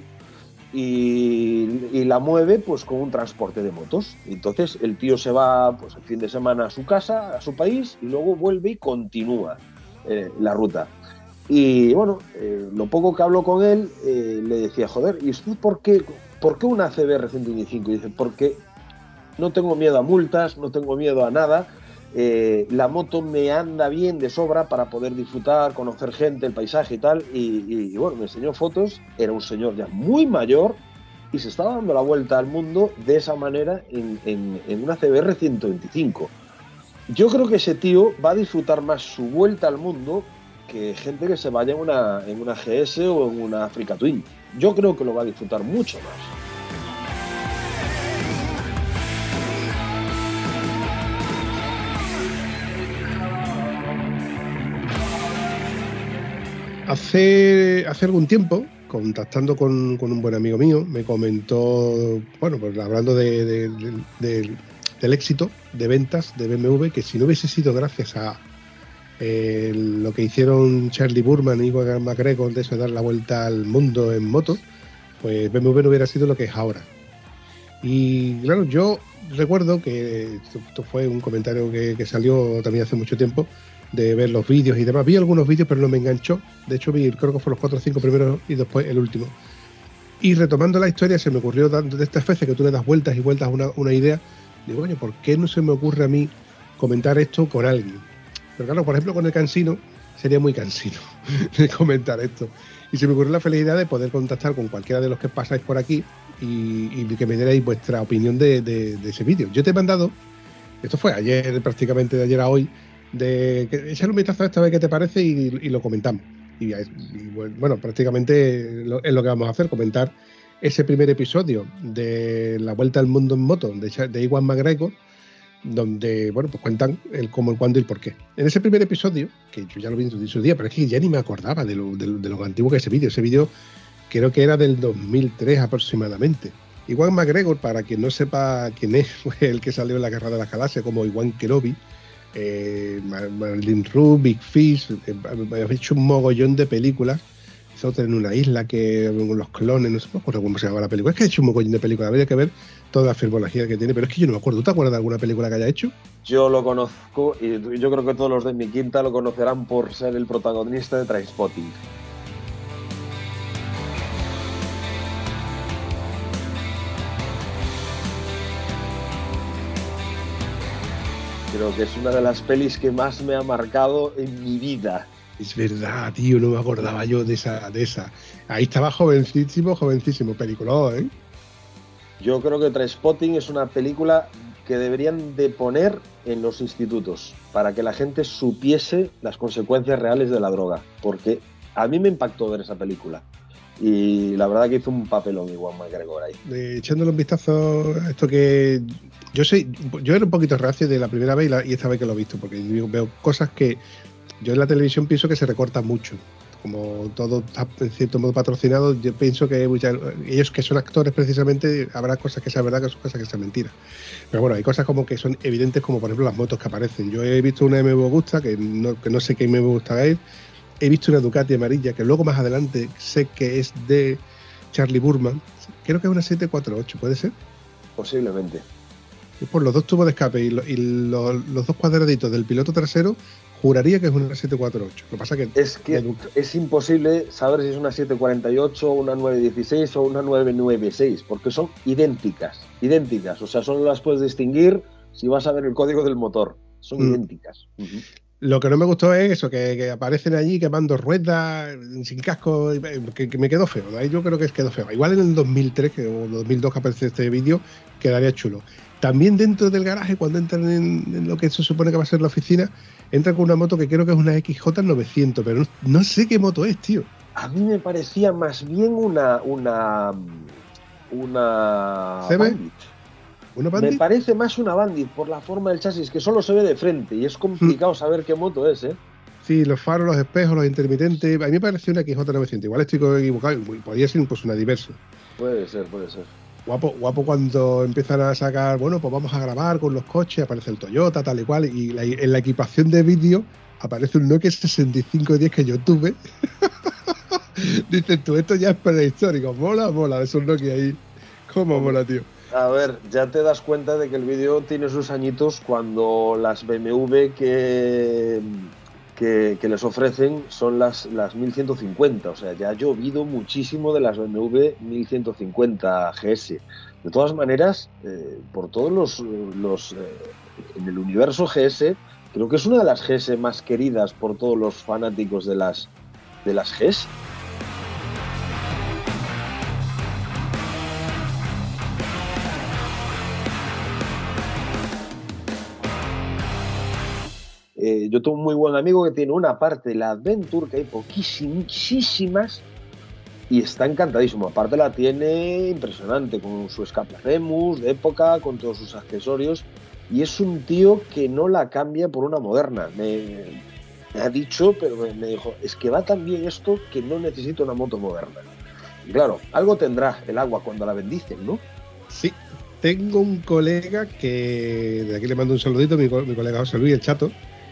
y, la mueve pues con un transporte de motos. Entonces el tío se va pues el fin de semana a su casa, a su país y luego vuelve y continúa eh, la ruta. Y bueno, eh, lo poco que hablo con él, eh, le decía, joder, ¿y usted por qué, por qué una CBR 125? Y dice, porque no tengo miedo a multas, no tengo miedo a nada. Eh, la moto me anda bien de sobra para poder disfrutar, conocer gente, el paisaje y tal. Y, bueno, me enseñó fotos. Era un señor ya muy mayor y se estaba dando la vuelta al mundo de esa manera en, una CBR 125. Yo creo que ese tío va a disfrutar más su vuelta al mundo que gente que se vaya en una, en una GS o en una Africa Twin. Yo creo que lo va a disfrutar mucho más. Hace, hace algún tiempo, contactando con, un buen amigo mío, me comentó, bueno, pues hablando del éxito de ventas de BMW, que si no hubiese sido gracias a eh, lo que hicieron Charlie Burman y Iwan McGregor de eso de dar la vuelta al mundo en moto, pues BMW no hubiera sido lo que es ahora. Y claro, yo recuerdo que esto, fue un comentario que salió también hace mucho tiempo, de ver los vídeos y demás. Vi algunos vídeos, pero no me enganchó. De hecho, vi, creo que fueron los cuatro o cinco primeros y después el último. Y retomando la historia, se me ocurrió de estas veces que tú le das vueltas y vueltas una, una idea. Digo, coño, ¿por qué no se me ocurre a mí comentar esto con alguien? Pero claro, por ejemplo, con el cansino, sería muy cansino comentar esto. Y se me ocurrió la felicidad de poder contactar con cualquiera de los que pasáis por aquí y, que me dierais vuestra opinión de, de ese vídeo. Yo te he mandado, esto fue ayer, prácticamente de ayer a hoy, de que echar un vistazo a esta vez qué te parece y, lo comentamos. Y, bueno, prácticamente es lo que vamos a hacer, comentar ese primer episodio de La Vuelta al Mundo en Moto de, de Iwan McGregor, donde, bueno, pues cuentan el cómo, el cuándo y el por qué. En ese primer episodio, que yo ya lo vi en su día, pero es que ya ni me acordaba de lo, de, lo antiguo que es ese vídeo. Ese vídeo creo que era del 2003 aproximadamente. Iwan McGregor, para quien no sepa quién es, fue el que salió en la Guerra de las Galaxias como Iwan Kerobi, eh, Marilyn Rue, Big Fish, eh, he hecho un mogollón de películas. Hizo en una isla que los clones, no sé cómo se llama la película. Es que ha hecho un mogollón de películas, habría que ver toda la filmología que tiene, pero es que yo no me acuerdo. ¿Tú te acuerdas de alguna película que haya hecho? Yo lo conozco y yo creo que todos los de mi quinta lo conocerán por ser el protagonista de Trainspotting. Creo que es una de las pelis que más me ha marcado en mi vida. Es verdad, tío, no me acordaba yo de esa, de esa. Ahí estaba jovencísimo, jovencísimo, película, ¿eh? Yo creo que Trainspotting es una película que deberían de poner en los institutos para que la gente supiese las consecuencias reales de la droga, porque a mí me impactó ver esa película. Y la verdad que hizo un papelón igual McGregor ahí. echándole un vistazo a esto que yo sé, yo era un poquito reacio de la primera vez y, esta vez que lo he visto, porque veo cosas que yo en la televisión pienso que se recortan mucho. como todo está en cierto modo patrocinado, yo pienso que ellos que son actores precisamente, habrá cosas que sean verdad, que son cosas que sean mentiras. Pero bueno, hay cosas como que son evidentes, como por ejemplo las motos que aparecen. Yo he visto una MV Gusta, que no, que no sé qué MV Gusta es, he visto una Ducati amarilla, que luego más adelante sé que es de Charlie Burman, creo que es una 748, ¿puede ser? Posiblemente. Por los dos tubos de escape y, los, dos cuadraditos del piloto trasero, juraría que es una 748. Lo que pasa que es que es imposible saber si es una 748, una 916 o una 996, porque son idénticas, idénticas. O sea, solo las puedes distinguir si vas a ver el código del motor. Son mm. idénticas. Lo que no me gustó es eso, que, aparecen allí quemando ruedas, sin casco, que, me quedó feo. Ahí yo creo que quedó feo. Igual en el 2003 que, o 2002 que aparece este vídeo, quedaría chulo. También dentro del garaje, cuando entran en, lo que se supone que va a ser la oficina, entran con una moto que creo que es una XJ900, pero no, sé qué moto es, tío. A mí me parecía más bien una. Una. Una. Me parece más una Bandit por la forma del chasis, que solo se ve de frente y es complicado mm. saber qué moto es, ¿eh? Sí, los faros, los espejos, los intermitentes. A mí me pareció una XJ900. Igual estoy equivocado, podría ser pues una diversa. Puede ser, puede ser. Guapo, guapo cuando empiezan a sacar, bueno, pues vamos a grabar con los coches, aparece el Toyota, tal y cual, y en la equipación de vídeo aparece un Nokia 6510 que yo tuve. Dices tú, esto ya es prehistórico, mola, mola, esos Nokia ahí. ¿Cómo mola, tío? A ver, ya te das cuenta de que el vídeo tiene sus añitos cuando las BMW que, que, les ofrecen son las, las 1150. O sea, ya ha llovido muchísimo de las BMW 1150 GS. De todas maneras, eh, por todos los, los eh, en el universo GS, creo que es una de las GS más queridas por todos los fanáticos de las, de las GS. Eh, yo tengo un muy buen amigo que tiene una parte de la Adventure, que hay poquísimas, y está encantadísimo. Aparte la tiene impresionante, con su escaparemus de época, con todos sus accesorios, y es un tío que no la cambia por una moderna. Me, ha dicho, pero me, dijo, es que va tan bien esto que no necesito una moto moderna. Y claro, algo tendrá el agua cuando la bendicen, ¿no? Sí, tengo un colega que, de aquí le mando un saludito, mi colega José Luis, el chato,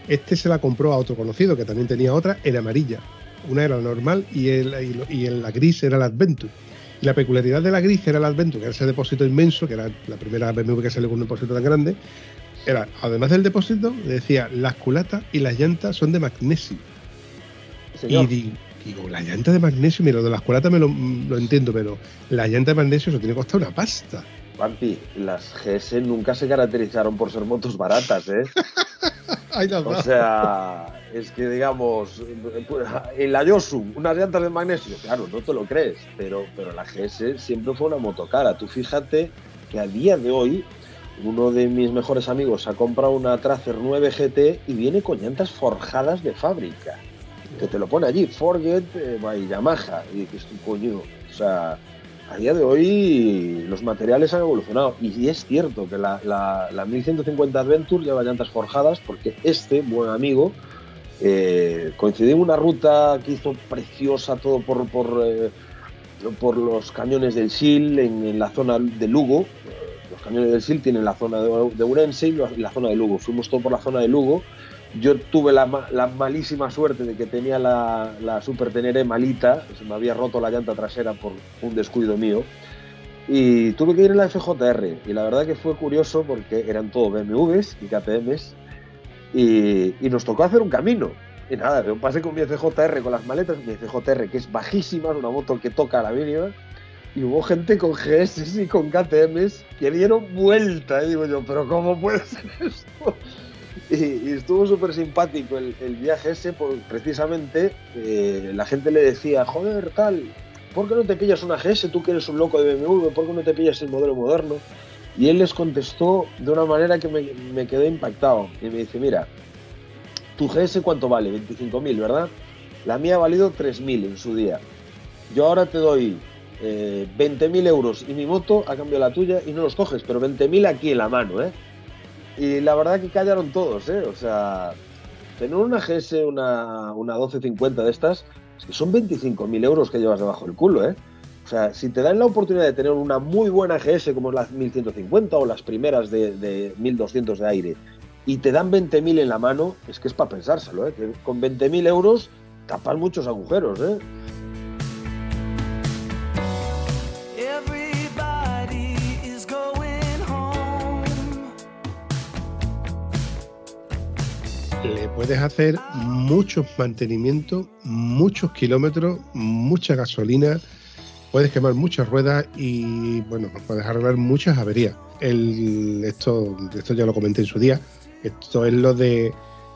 este se la compró a otro conocido que también tenía otra en amarilla. Una era la normal y, el, y, la gris era la Adventure. Y la peculiaridad de la gris era la Adventure, que era ese depósito inmenso, que era la primera BMW que salió con un depósito tan grande. Era, además del depósito, decía, las culatas y las llantas son de magnesio. Y digo, la llanta de magnesio, mira, lo de las culatas me lo, lo entiendo, pero la llanta de magnesio eso tiene que costar una pasta. Pampi, las GS nunca se caracterizaron por ser motos baratas, ¿eh? o sea, es que digamos, en la Yosu, unas llantas de magnesio, claro, no te lo crees, pero, pero la GS siempre fue una moto cara. Tú fíjate que a día de hoy, uno de mis mejores amigos ha comprado una Tracer 9 GT y viene con llantas forjadas de fábrica. Que te lo pone allí, Forget eh, by Yamaha. Y dices coño, o sea, a día de hoy los materiales han evolucionado y es cierto que la, la, 1150 Adventure lleva llantas forjadas porque este buen amigo eh, coincidió en una ruta que hizo preciosa todo por, por, eh, los cañones del Sil en, la zona de Lugo. Los cañones del Sil tienen la zona de, de Urense y la zona de Lugo. Fuimos todo por la zona de Lugo yo tuve la, malísima suerte de que tenía la, la Super Tenere malita, se me había roto la llanta trasera por un descuido mío, y tuve que ir en la FJR. Y la verdad que fue curioso porque eran todo BMWs y KTMs, y, nos tocó hacer un camino. Y nada, yo pasé con mi FJR, con las maletas, mi FJR que es bajísima, es una moto que toca a la mínima, y hubo gente con GS y con KTMs que dieron vuelta. Y digo yo, pero ¿cómo puede ser esto? Y, estuvo súper simpático el, viaje ese, porque precisamente eh, la gente le decía, joder, tal, ¿por qué no te pillas una GS? Tú que eres un loco de BMW, ¿por qué no te pillas el modelo moderno? Y él les contestó de una manera que me, quedé impactado. Y me dice, mira, tu GS cuánto vale? 25.000, ¿verdad? La mía ha valido 3.000 en su día. Yo ahora te doy eh, 20.000 euros y mi moto a cambio de la tuya y no los coges, pero 20.000 aquí en la mano, ¿eh? Y la verdad que callaron todos, ¿eh? O sea, tener una GS, una, una 1250 de estas, Es que son 25.000 euros que llevas debajo del culo, ¿eh? O sea, si te dan la oportunidad de tener una muy buena GS como es la 1150 o las primeras de, de 1200 de aire y te dan 20.000 en la mano, es que es para pensárselo, ¿eh? que con 20.000 euros tapan muchos agujeros. ¿eh? Puedes hacer muchos mantenimientos, muchos kilómetros, mucha gasolina, puedes quemar muchas ruedas y bueno, pues puedes arreglar muchas averías. Esto, esto ya lo comenté en su día. Esto es lo de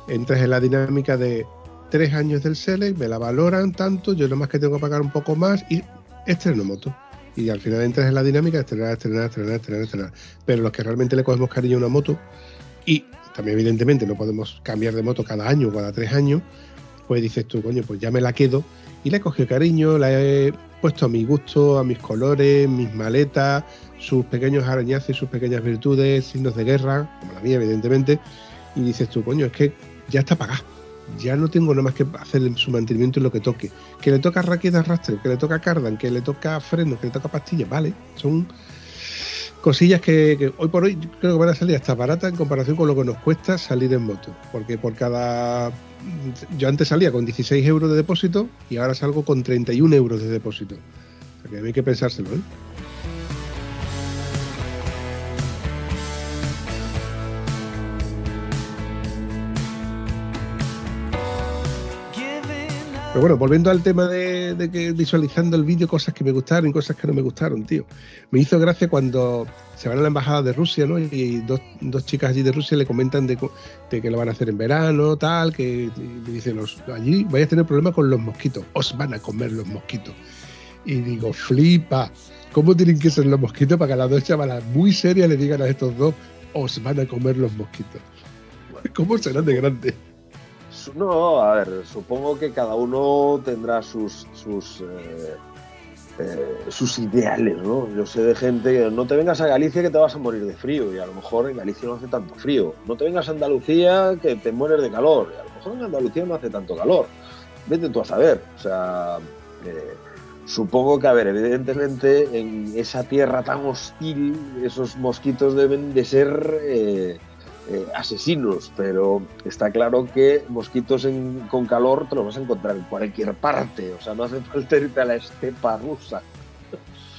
entras en la dinámica de tres años del Select, me la valoran tanto, yo nomás que tengo que pagar un poco más y estreno moto. Y al final entras en la dinámica de estrenar, estrenar, estrenar, estrenar, estrenar. Pero los que realmente le cogemos cariño a una moto y también evidentemente no podemos cambiar de moto cada año o cada tres años, pues dices tú, coño, pues ya me la quedo y le he cogido cariño, la he puesto a mi gusto, a mis colores, mis maletas, sus pequeños arañazos y sus pequeñas virtudes, signos de guerra, como la mía evidentemente, y dices tú, coño, es que ya está pagado, ya no tengo nada más que hacer su mantenimiento en lo que toque. Que le toca raqueta arrastre, que le toca cardan, que le toca freno, que le toca pastillas, vale, son cosillas que, hoy por hoy creo que van a salir hasta baratas en comparación con lo que nos cuesta salir en moto. Porque por cada. Yo antes salía con 16 euros de depósito y ahora salgo con 31 euros de depósito. O sea que hay que pensárselo, ¿eh? Pero bueno, volviendo al tema de, que visualizando el vídeo, cosas que me gustaron y cosas que no me gustaron, tío. Me hizo gracia cuando se van a la embajada de Rusia, ¿no? Y dos, dos chicas allí de Rusia le comentan de, que lo van a hacer en verano, tal, que dicen, los, allí vais a tener problemas con los mosquitos, os van a comer los mosquitos. Y digo, flipa, ¿cómo tienen que ser los mosquitos para que las dos chavalas muy serias le digan a estos dos, os van a comer los mosquitos? ¿Cómo serán de grandes? No, a ver, supongo que cada uno tendrá sus sus eh, eh, sus ideales, ¿no? Yo sé de gente que no te vengas a Galicia que te vas a morir de frío y a lo mejor en Galicia no hace tanto frío. No te vengas a Andalucía que te mueres de calor y a lo mejor en Andalucía no hace tanto calor. Vete tú a saber. O sea, eh, supongo que, a ver, evidentemente en esa tierra tan hostil esos mosquitos deben de ser asesinos, pero está claro que mosquitos con calor te los vas a encontrar en cualquier parte, o sea, no hace falta irte a la estepa rusa.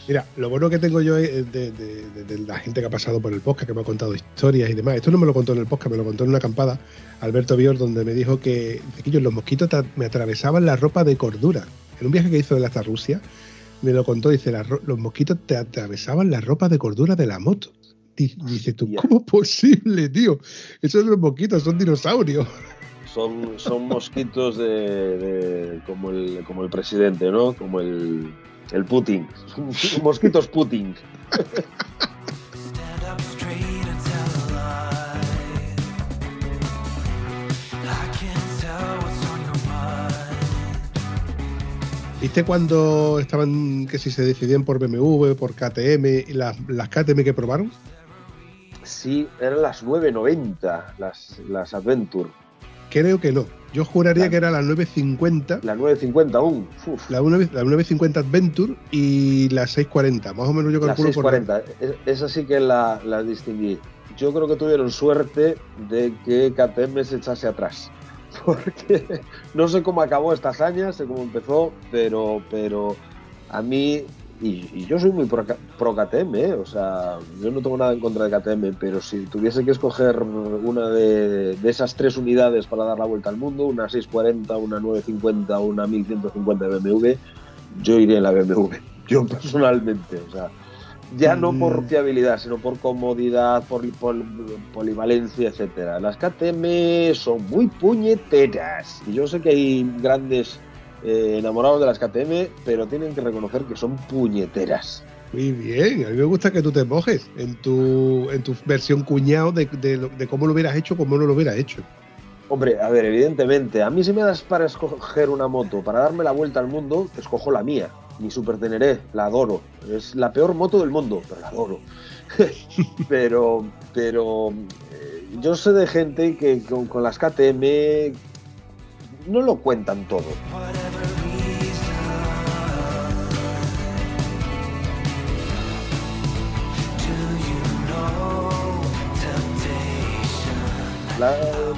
Mira, lo bueno que tengo yo de, la gente que ha pasado por el podcast, que me ha contado historias y demás. Esto no me lo contó en el podcast, me lo contó en una acampada Alberto Bior, donde me dijo que, los mosquitos me atravesaban la ropa de cordura. En un viaje que hizo él hasta Rusia, me lo contó, dice, los mosquitos te atravesaban la ropa de cordura de la moto. Dice tú, ¿cómo posible, tío? Esos los mosquitos, son dinosaurios. Son, son mosquitos de, como, el, como el presidente, ¿no? Como el, el Putin. Son mosquitos Putin. ¿Viste cuando estaban, que si se decidían por BMW, por KTM, y las, las KTM que probaron? Sí, eran las 990, las, las Adventure. Creo que no. Yo juraría que era la 950. La 950 aún. La, 950 Adventure y la 640. Más o menos yo calculo la 640. Esa sí que la, la distinguí. Yo creo que tuvieron suerte de que KTM se echase atrás. Porque no sé cómo acabó esta hazaña, sé cómo empezó, pero, pero a mí y, yo soy muy pro, KTM, ¿eh? o sea, yo no tengo nada en contra de KTM, pero si tuviese que escoger una de, esas tres unidades para dar la vuelta al mundo, una 640, una 950, una 1150 de BMW, yo iría en la BMW, yo personalmente, o sea, ya no por mm. fiabilidad, sino por comodidad, por, por polivalencia, etcétera. Las KTM son muy puñeteras y yo sé que hay grandes eh, enamorados de las KTM, pero tienen que reconocer que son puñeteras. Muy bien, a mí me gusta que tú te mojes en tu, en tu versión cuñado de, de, cómo lo hubieras hecho, cómo no lo hubieras hecho. Hombre, a ver, evidentemente, a mí si me das para escoger una moto, para darme la vuelta al mundo, escojo la mía, mi Super Teneré, la adoro. Es la peor moto del mundo, pero la adoro. pero, pero eh, yo sé de gente que con, con las KTM no lo cuentan todo.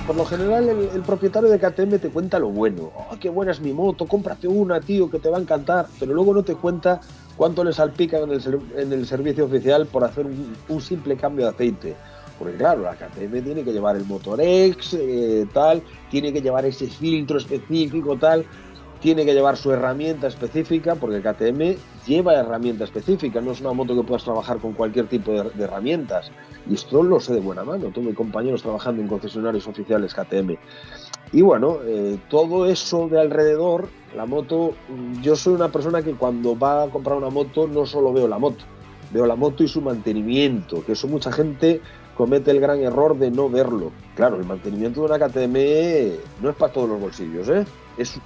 Por lo general el, propietario de KTM te cuenta lo bueno. Oh, qué buena es mi moto! Cómprate una, tío, que te va a encantar. Pero luego no te cuenta cuánto le salpican en el, servicio oficial por hacer un simple cambio de aceite porque claro, la KTM tiene que llevar el Motorex, eh, tal, tiene que llevar ese filtro específico, tal tiene que llevar su herramienta específica, porque el KTM lleva herramienta específica, no es una moto que puedas trabajar con cualquier tipo de, herramientas. Y esto lo sé de buena mano, tengo compañeros trabajando en concesionarios oficiales KTM. Y bueno, eh, todo eso de alrededor, la moto, yo soy una persona que cuando va a comprar una moto no solo veo la moto, veo la moto y su mantenimiento, que eso mucha gente comete el gran error de no verlo. Claro, el mantenimiento de una KTM no es para todos los bolsillos, ¿eh?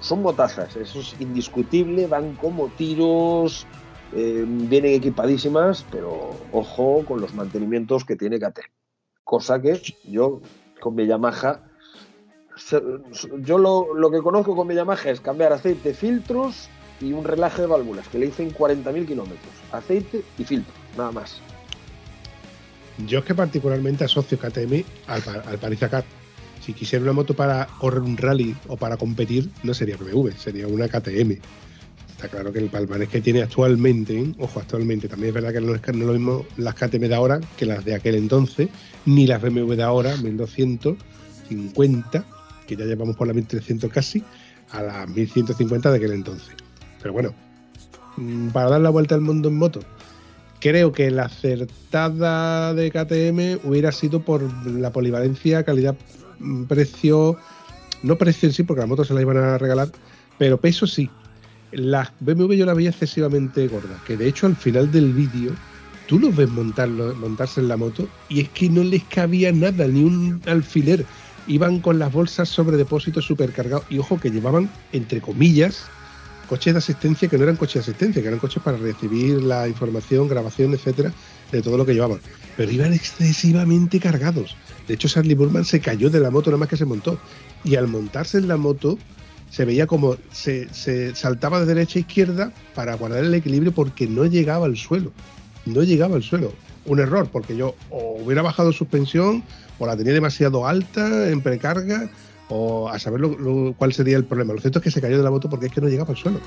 son motazas, eso es indiscutible, van como tiros, eh, vienen equipadísimas, pero ojo con los mantenimientos que tiene KT. Cosa que yo con mi Yamaha, yo lo, que conozco con mi Yamaha es cambiar aceite, filtros y un relaje de válvulas, que le hice en 40.000 kilómetros. Aceite y filtro, nada más. Yo es que particularmente asocio KTM al, al Paris Dakar si quisiera una moto para correr un rally o para competir, no sería BMW, sería una KTM. Está claro que el palmarés que tiene actualmente, ojo, actualmente, también es verdad que no es, lo mismo las KTM de ahora que las de aquel entonces, ni las BMW de ahora, 1250, que ya llevamos por la 1300 casi, a las 1150 de aquel entonces. Pero bueno, mm, para dar la vuelta al mundo en moto, creo que la acertada de KTM hubiera sido por la polivalencia, calidad precio, no precio en sí, porque la moto se la iban a regalar, pero peso sí. La BMW yo la veía excesivamente gorda, que de hecho al final del vídeo tú los ves montarse en la moto y es que no les cabía nada, ni un alfiler. Iban con las bolsas sobre depósito supercargados y ojo que llevaban, entre comillas, coches de asistencia que no eran coches de asistencia, que eran coches para recibir la información, grabación, etcétera, de todo lo que llevaban. Pero iban excesivamente cargados. De hecho, Sandy Burman se cayó de la moto nada más que se montó. Y al montarse en la moto, se veía como se, saltaba de derecha a izquierda para guardar el equilibrio porque no llegaba al suelo. No llegaba al suelo. Un error, porque yo o hubiera bajado suspensión, o la tenía demasiado alta en precarga, o a saber cuál sería el problema. Lo cierto es que se cayó de la moto porque es que no llegaba al suelo.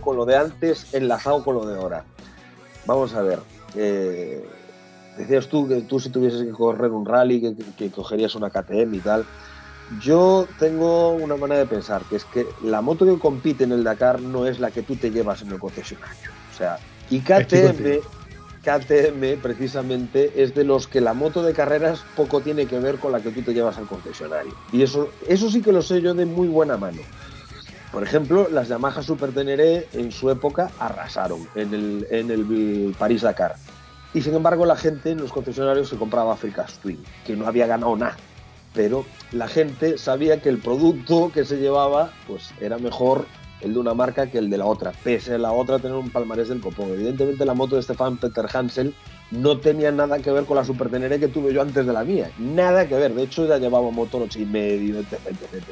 con lo de antes, enlazado con lo de ahora. Vamos a ver. Eh, decías tú que tú si tuvieses que correr un rally, que, cogerías una KTM y tal. Yo tengo una manera de pensar, que es que la moto que compite en el Dakar no es la que tú te llevas en el concesionario. O sea, y KTM, KTM precisamente es de los que la moto de carreras poco tiene que ver con la que tú te llevas al concesionario. Y eso, eso sí que lo sé yo de muy buena mano. Por ejemplo, las Yamaha Super Teneré en su época arrasaron en el, en el París-Dakar. Y sin embargo, la gente en los concesionarios se compraba Africa Twin, que no había ganado nada. Pero la gente sabía que el producto que se llevaba pues era mejor el de una marca que el de la otra, pese a la otra tener un palmarés del copón. Evidentemente la moto de Stefan Peter Hansel no tenía nada que ver con la Super Teneré que tuve yo antes de la mía. Nada que ver. De hecho, ya llevaba motor 8,5, etc, etc, etc.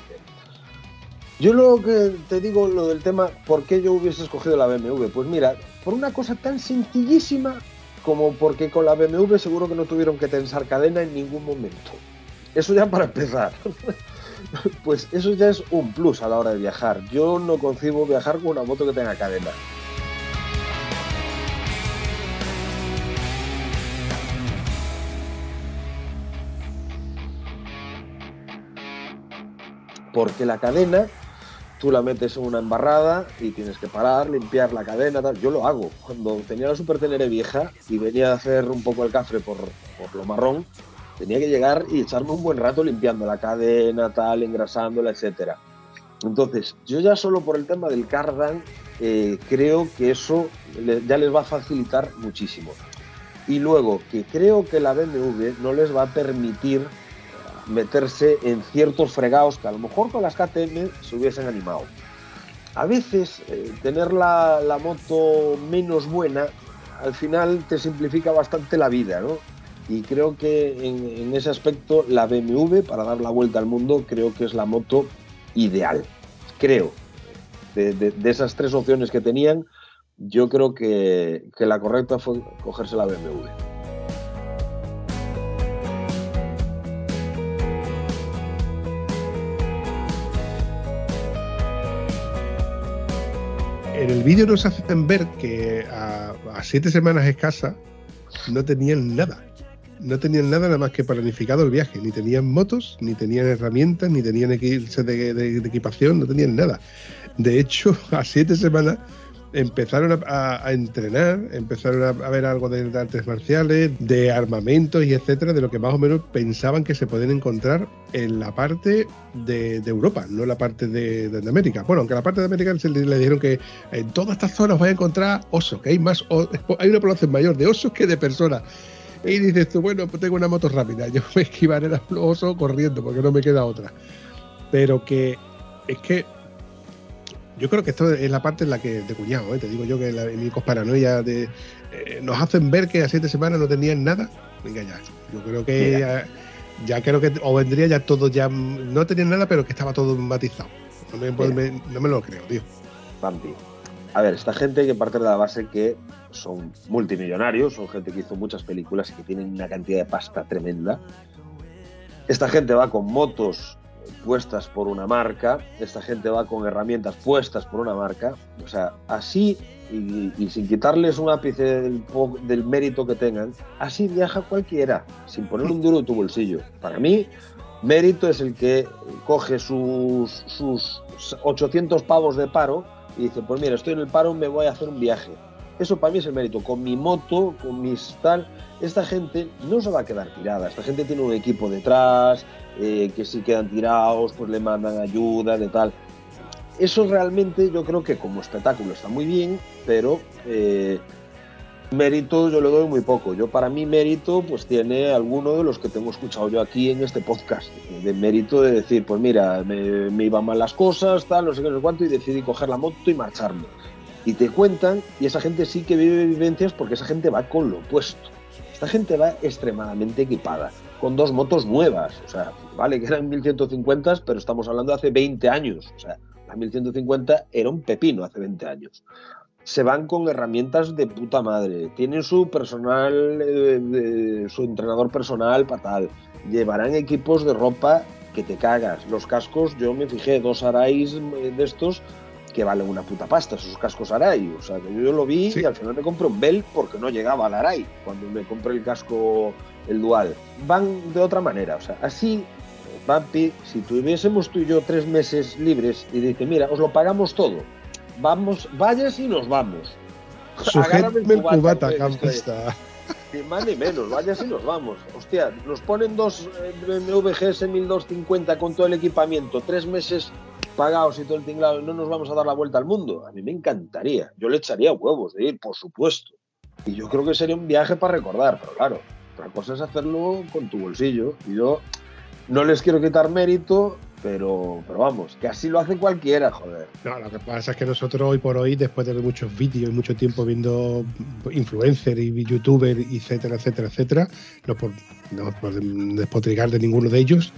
Yo lo que te digo, lo del tema, ¿por qué yo hubiese escogido la BMW? Pues mira, por una cosa tan sencillísima como porque con la BMW seguro que no tuvieron que tensar cadena en ningún momento. Eso ya para empezar. pues eso ya es un plus a la hora de viajar. Yo no concibo viajar con una moto que tenga cadena. Porque la cadena tú la metes en una embarrada y tienes que parar, limpiar la cadena, tal. Yo lo hago. Cuando tenía la Super Tenere vieja y venía a hacer un poco el cafre por, lo marrón, tenía que llegar y echarme un buen rato limpiando la cadena, tal, engrasándola, etcétera. Entonces, yo ya solo por el tema del cardan, eh, creo que eso ya les va a facilitar muchísimo. Y luego, que creo que la BMW no les va a permitir meterse en ciertos fregados que a lo mejor con las KTM se hubiesen animado. A veces eh, tener la, moto menos buena al final te simplifica bastante la vida, ¿no? Y creo que en, ese aspecto la BMW, para dar la vuelta al mundo, creo que es la moto ideal. Creo. de, esas tres opciones que tenían, yo creo que, la correcta fue cogerse la BMW. en el vídeo nos hacen ver que a, siete semanas escasas no tenían nada. No tenían nada nada más que planificado el viaje. Ni tenían motos, ni tenían herramientas, ni tenían de equipación, no tenían nada. De hecho, a siete semanas empezaron a, entrenar, empezaron a, ver algo de, artes marciales, de armamentos y etcétera, de lo que más o menos pensaban que se podían encontrar en la parte de, Europa, no la parte de, América. Bueno, aunque la parte de América se le, dijeron que en todas estas zonas vais a encontrar osos, que hay más, hay una población mayor de osos que de personas. Y dices tú, bueno, pues tengo una moto rápida, yo me esquivaré a los osos corriendo porque no me queda otra. Pero que es que yo creo que esto es la parte en la que de cuñado, ¿eh? te digo yo que la, mi paranoia de eh, nos hacen ver que a siete semanas no tenían nada. Venga ya, yo creo que ya, creo que o vendría ya todo ya no tenían nada, pero que estaba todo matizado. No me, no me lo creo, tío. Vampi. A ver, esta gente que parte de la base que son multimillonarios, son gente que hizo muchas películas y que tienen una cantidad de pasta tremenda. Esta gente va con motos puestas por una marca, esta gente va con herramientas puestas por una marca, o sea, así y, sin quitarles un ápice del, mérito que tengan, así viaja cualquiera, sin poner un duro en tu bolsillo. Para mí, mérito es el que coge sus, sus 800 pavos de paro y dice, pues mira, estoy en el paro, me voy a hacer un viaje. Eso para mí es el mérito. Con mi moto, con mis tal, esta gente no se va a quedar tirada. Esta gente tiene un equipo detrás, eh, que si quedan tirados, pues le mandan ayuda, de tal. Eso realmente yo creo que como espectáculo está muy bien, pero eh, mérito yo le doy muy poco. Yo para mí mérito pues tiene alguno de los que tengo escuchado yo aquí en este podcast. De mérito de decir, pues mira, me, me iban mal las cosas, tal, no sé qué, no sé cuánto, y decidí coger la moto y marcharme y te cuentan, y esa gente sí que vive vivencias porque esa gente va con lo opuesto. Esta gente va extremadamente equipada, con dos motos nuevas. O sea, vale que eran 1150, pero estamos hablando de hace 20 años. O sea, la 1150 era un pepino hace 20 años. Se van con herramientas de puta madre. Tienen su personal, eh, su entrenador personal fatal. Llevarán equipos de ropa que te cagas. Los cascos, yo me fijé, dos Arais de estos que valen una puta pasta esos cascos Arai. O sea, que yo lo vi y al final me compré un Bell porque no llegaba al Arai cuando me compré el casco, el Dual. Van de otra manera. O sea, así, Vampi, si tuviésemos tú y yo tres meses libres y dice, mira, os lo pagamos todo, vamos, vayas y nos vamos. Sujétame el cubata, Ni más ni menos, vayas y nos vamos. Hostia, nos ponen dos BMW GS 1250 con todo el equipamiento, tres meses pagados y todo el tinglado no nos vamos a dar la vuelta al mundo. A mí me encantaría. Yo le echaría huevos de ir, por supuesto. Y yo creo que sería un viaje para recordar, pero claro, otra cosa es hacerlo con tu bolsillo. Y yo no les quiero quitar mérito, pero, pero vamos, que así lo hace cualquiera, joder. No, lo que pasa es que nosotros hoy por hoy, después de ver muchos vídeos y mucho tiempo viendo influencers y youtubers, etcétera, etcétera, etcétera, no por, no por despotricar de ninguno de ellos,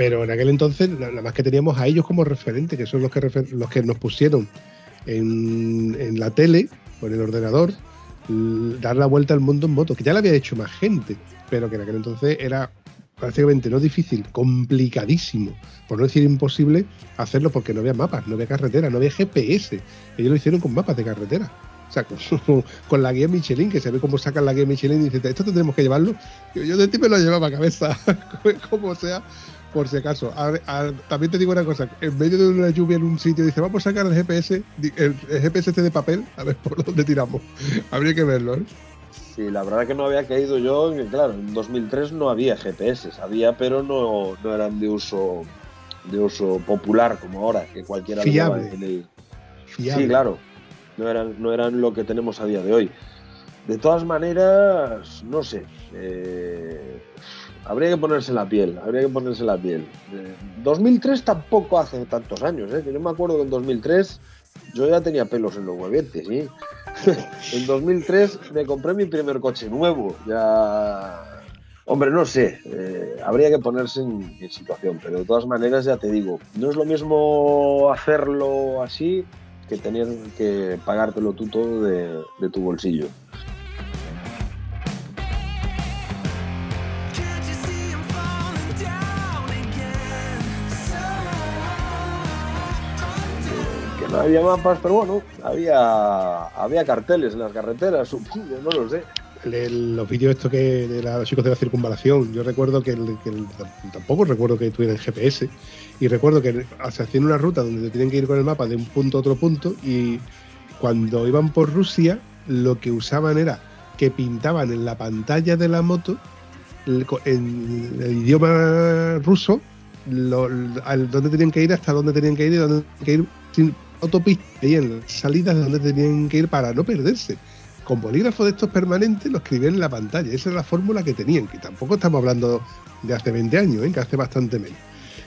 pero en aquel entonces, nada más que teníamos a ellos como referente, que son los que, los que nos pusieron en, la tele o en el ordenador, dar la vuelta al mundo en moto, que ya lo había hecho más gente, pero que en aquel entonces era prácticamente no difícil, complicadísimo, por no decir imposible, hacerlo porque no había mapas, no había carretera, no había GPS. Ellos lo hicieron con mapas de carretera. O sea, con, la guía Michelin, que se ve cómo sacan la guía Michelin y dice, esto tendremos que llevarlo. Yo, de ti me lo llevaba a cabeza, como sea, por si acaso. también te digo una cosa, en medio de una lluvia en un sitio, dice, vamos a sacar el GPS, el, GPS este de papel, a ver por dónde tiramos. Habría que verlo, ¿eh? Sí, la verdad que no había caído yo, claro, en 2003 no había GPS, había, pero no, no eran de uso de uso popular como ahora, que cualquiera Fiable. En Sí, claro, no eran, no eran lo que tenemos a día de hoy. De todas maneras, no sé, eh, Habría que ponerse la piel, habría que ponerse la piel. 2003 tampoco hace tantos años, ¿eh? que yo me acuerdo que en 2003 yo ya tenía pelos en los huevetes, ¿sí? en 2003 me compré mi primer coche nuevo, ya... Hombre, no sé, eh, habría que ponerse en, situación, pero de todas maneras ya te digo, no es lo mismo hacerlo así que tener que pagártelo tú todo de tu bolsillo. No había mapas, pero bueno, había, había carteles en las carreteras, supongo, no lo sé. los vídeos estos que de los chicos de la circunvalación, yo recuerdo que, tampoco recuerdo que tuvieran GPS y recuerdo que se hacían una ruta donde tienen que ir con el mapa de un punto a otro punto y cuando iban por Rusia lo que usaban era que pintaban en la pantalla de la moto en el idioma ruso lo, dónde tenían que ir, hasta dónde tenían que ir y dónde tenían que ir sin autopista y en las salidas de donde tenían que ir para no perderse. Con bolígrafo de estos permanentes lo escribían en la pantalla. Esa es la fórmula que tenían, que tampoco estamos hablando de hace 20 años, ¿eh? que hace bastante menos.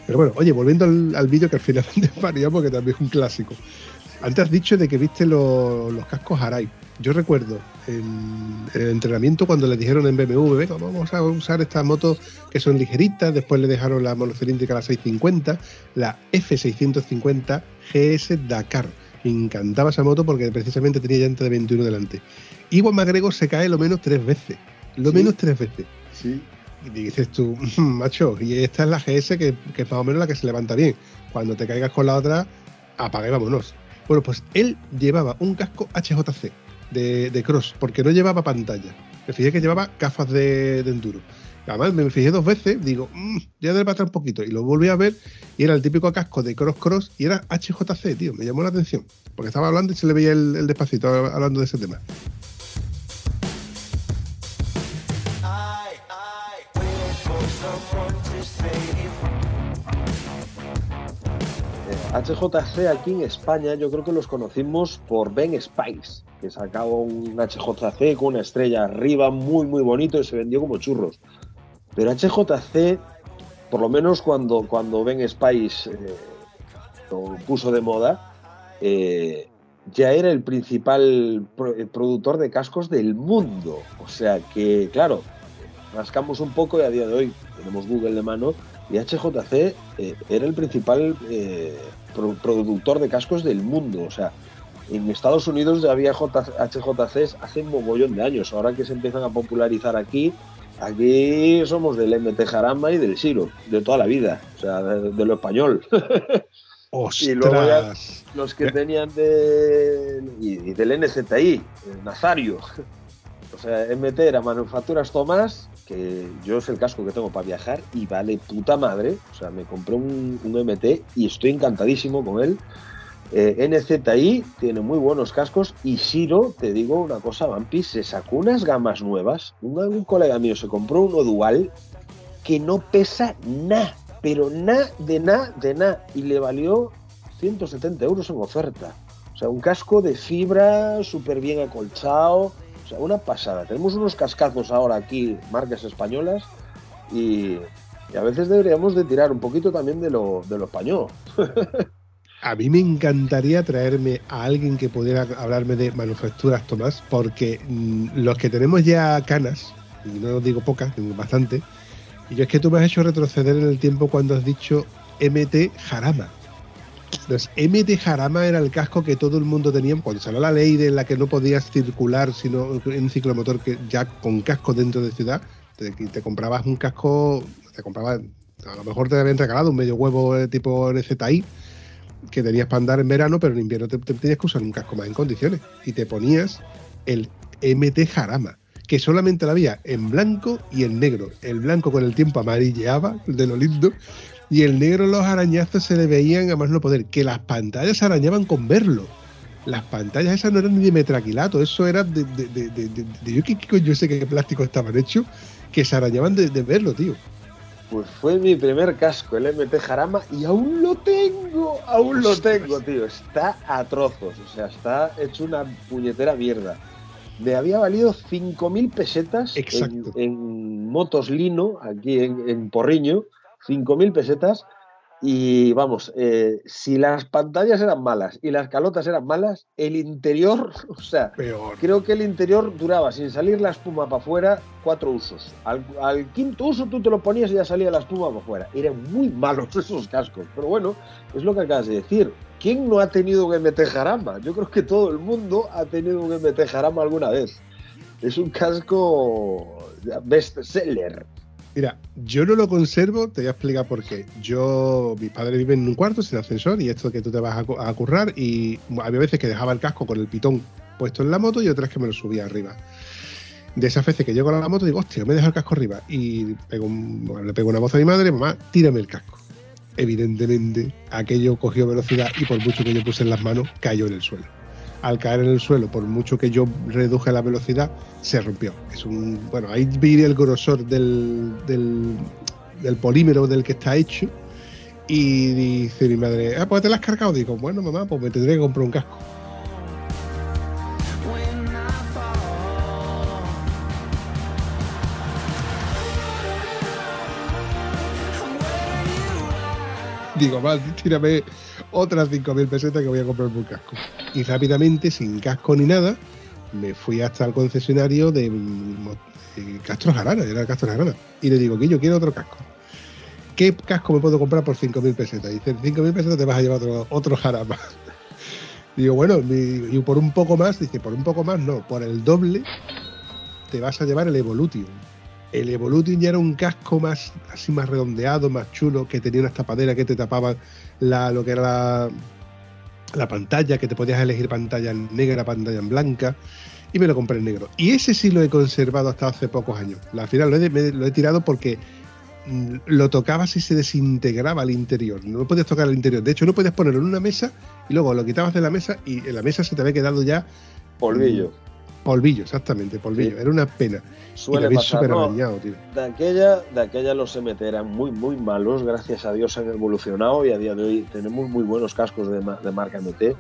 Pero bueno, oye, volviendo al, vídeo que al final desvariamos, porque también es un clásico. Antes has dicho de que viste los cascos Arai. Yo recuerdo en, el entrenamiento cuando le dijeron en BMW, vamos a usar estas motos que son ligeritas, después le dejaron la monocilíndrica la 650, la F650 GS Dakar. Me encantaba esa moto porque precisamente tenía llanta de 21 delante. Iwan McGregor se cae lo menos tres veces. Lo menos tres veces. Sí. Y dices tú, macho, y esta es la GS que, que, es más o menos la que se levanta bien. Cuando te caigas con la otra, apaga y vámonos. Bueno, pues él llevaba un casco HJC de, cross, porque no llevaba pantalla. Me fijé que llevaba gafas de, enduro. Además, me fijé dos veces, digo, mmm, ya debe pasar un poquito. Y lo volví a ver y era el típico casco de cross cross y era HJC, tío. Me llamó la atención. Porque estaba hablando y se le veía el despacito hablando de ese tema. HJC aquí en España yo creo que los conocimos por Ben Spice, que sacaba un HJC con una estrella arriba muy muy bonito y se vendió como churros. Pero HJC, por lo menos cuando, cuando Ben Spice eh, lo puso de moda, eh, ya era el principal productor de cascos del mundo. O sea que, claro, rascamos un poco y a día de hoy tenemos Google de mano y HJC eh, era el principal productor de cascos del mundo. O sea, en Estados Unidos ya había HJCs hace un mogollón de años. Ahora que se empiezan a popularizar aquí, aquí somos del MT Jarama y del Siro, de toda la vida, o sea, de, lo español. y luego los que tenían de, y, del NZI, Nazario. O sea, MT era Manufacturas Tomás que yo es el casco que tengo para viajar y vale puta madre. O sea, me compré un, MT y estoy encantadísimo con él. Eh, NZI tiene muy buenos cascos y Shiro, te digo una cosa, Vampis, se sacó unas gamas nuevas. Un, colega mío se compró uno dual que no pesa nada, pero nada de nada de nada y le valió 170 euros en oferta. O sea, un casco de fibra súper bien acolchado, o sea, una pasada. Tenemos unos cascazos ahora aquí, marcas españolas, y, a veces deberíamos de tirar un poquito también de lo, de lo español. a mí me encantaría traerme a alguien que pudiera hablarme de manufacturas, Tomás, porque mm, los que tenemos ya canas, y no digo pocas, tengo bastante, y yo es que tú me has hecho retroceder en el tiempo cuando has dicho MT Jarama. Entonces, MT Jarama era el casco que todo el mundo tenía cuando salió la ley de la que no podías circular sino en ciclomotor que ya con casco dentro de ciudad. Te, te comprabas un casco, te comprabas, a lo mejor te habían regalado un medio huevo de tipo NZI que tenías para andar en verano, pero en invierno te, tenías que usar un casco más en condiciones. Y te ponías el MT Jarama, que solamente la había en blanco y en negro. El blanco con el tiempo amarilleaba, de lo lindo, y el negro los arañazos se le veían a más no poder, que las pantallas arañaban con verlo. Las pantallas esas no eran ni de metraquilato, eso era de, yo, yo sé qué plástico estaban hechos, que se arañaban de, verlo, tío. Pues fue mi primer casco, el MT Jarama, y aún lo tengo, aún lo tengo, tío. Está a trozos, o sea, está hecho una puñetera mierda. Me había valido 5.000 pesetas en, en, motos Lino, aquí en, en Porriño, 5.000 pesetas y vamos, eh, si las pantallas eran malas y las calotas eran malas, el interior, o sea, creo que el interior duraba sin salir la espuma para afuera cuatro usos. Al, quinto uso tú te lo ponías y ya salía la espuma para afuera. Eran muy malos esos cascos, pero bueno, es lo que acabas de decir. ¿quién no ha tenido un MT Jarama? Yo creo que todo el mundo ha tenido un MT Jarama alguna vez. Es un casco best seller. Mira, yo no lo conservo, te voy a explicar por qué. Yo, mis padres viven en un cuarto sin ascensor y esto que tú te vas a, currar y había veces que dejaba el casco con el pitón puesto en la moto y otras que me lo subía arriba. De esas veces que llego a la moto digo, hostia, me dejo el casco arriba y le pego una voz a mi madre, mamá, tírame el casco. Evidentemente, aquello cogió velocidad y por mucho que yo puse en las manos, cayó en el suelo al caer en el suelo, por mucho que yo reduje la velocidad, se rompió. Es un, bueno, ahí viene el grosor del, del, polímero del que está hecho. Y dice mi madre, ah, pues te la has cargado. Digo, bueno, mamá, pues me tendré que comprar un casco. Digo, va, tírame otras 5.000 pesetas que voy a comprar un casco. Y rápidamente, sin casco ni nada, me fui hasta el concesionario de, Castro Jarana, era Castro Jarana. Y le digo, que yo quiero otro casco. ¿Qué casco me puedo comprar por 5.000 pesetas? Y dice, 5.000 pesetas te vas a llevar otro, otro jarama. Digo, bueno, y por un poco más, dice, por un poco más no, por el doble te vas a llevar el Evolution. El Evolution ya era un casco más así más redondeado, más chulo, que tenía unas tapaderas que te tapaban la, lo que era la, pantalla, que te podías elegir pantalla en negra, pantalla en blanca, y me lo compré en negro. Y ese sí lo he conservado hasta hace pocos años. Al final lo he, lo he tirado porque mm, lo tocabas y se desintegraba al interior. No podías tocar al interior. De hecho, no podías ponerlo en una mesa y luego lo quitabas de la mesa y en la mesa se te había quedado ya. Polvillo. Polvillo, exactamente, polvillo. Era una pena. Suele pasar, De aquella, de aquella los MT eran muy, muy malos. Gracias a Dios han evolucionado y a día de hoy tenemos muy buenos cascos de, de marca MT.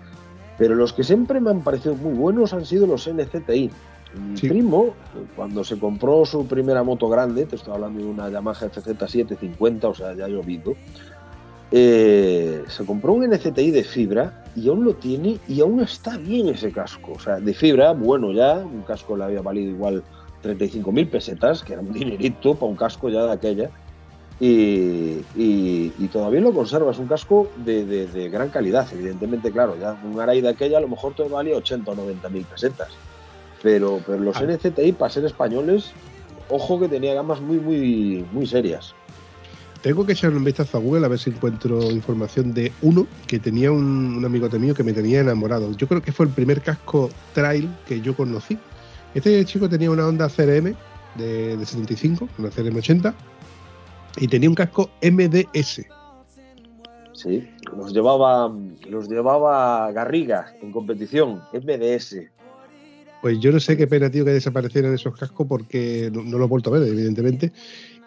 Pero los que siempre me han parecido muy buenos han sido los NCTI. Mi primo, cuando se compró su primera moto grande, te estoy hablando de una Yamaha FZ750, o sea, ya llovido, eh, se compró un NCTI de fibra y aún lo tiene y aún está bien ese casco. O sea, de fibra, bueno ya, un casco le había valido igual 35.000 pesetas, que era un dinerito para un casco ya de aquella. Y, todavía lo conserva, es un casco de, gran calidad, evidentemente, claro, ya un Arai de aquella a lo mejor te valía 80 o 90 mil pesetas. Pero, pero los ah. NCTI, para ser españoles, ojo que tenía gamas muy, muy, muy serias. Tengo que echarle un vistazo a Google a ver si encuentro información de uno que tenía un, amigo mío que me tenía enamorado. Yo creo que fue el primer casco trail que yo conocí. Este chico tenía una Honda CRM de, 75, una CRM 80, y tenía un casco MDS. Sí, los llevaba, los llevaba Garriga en competición, MDS. Pues yo no sé qué pena, tío, que desaparecieran esos cascos porque no, no lo he vuelto a ver, evidentemente.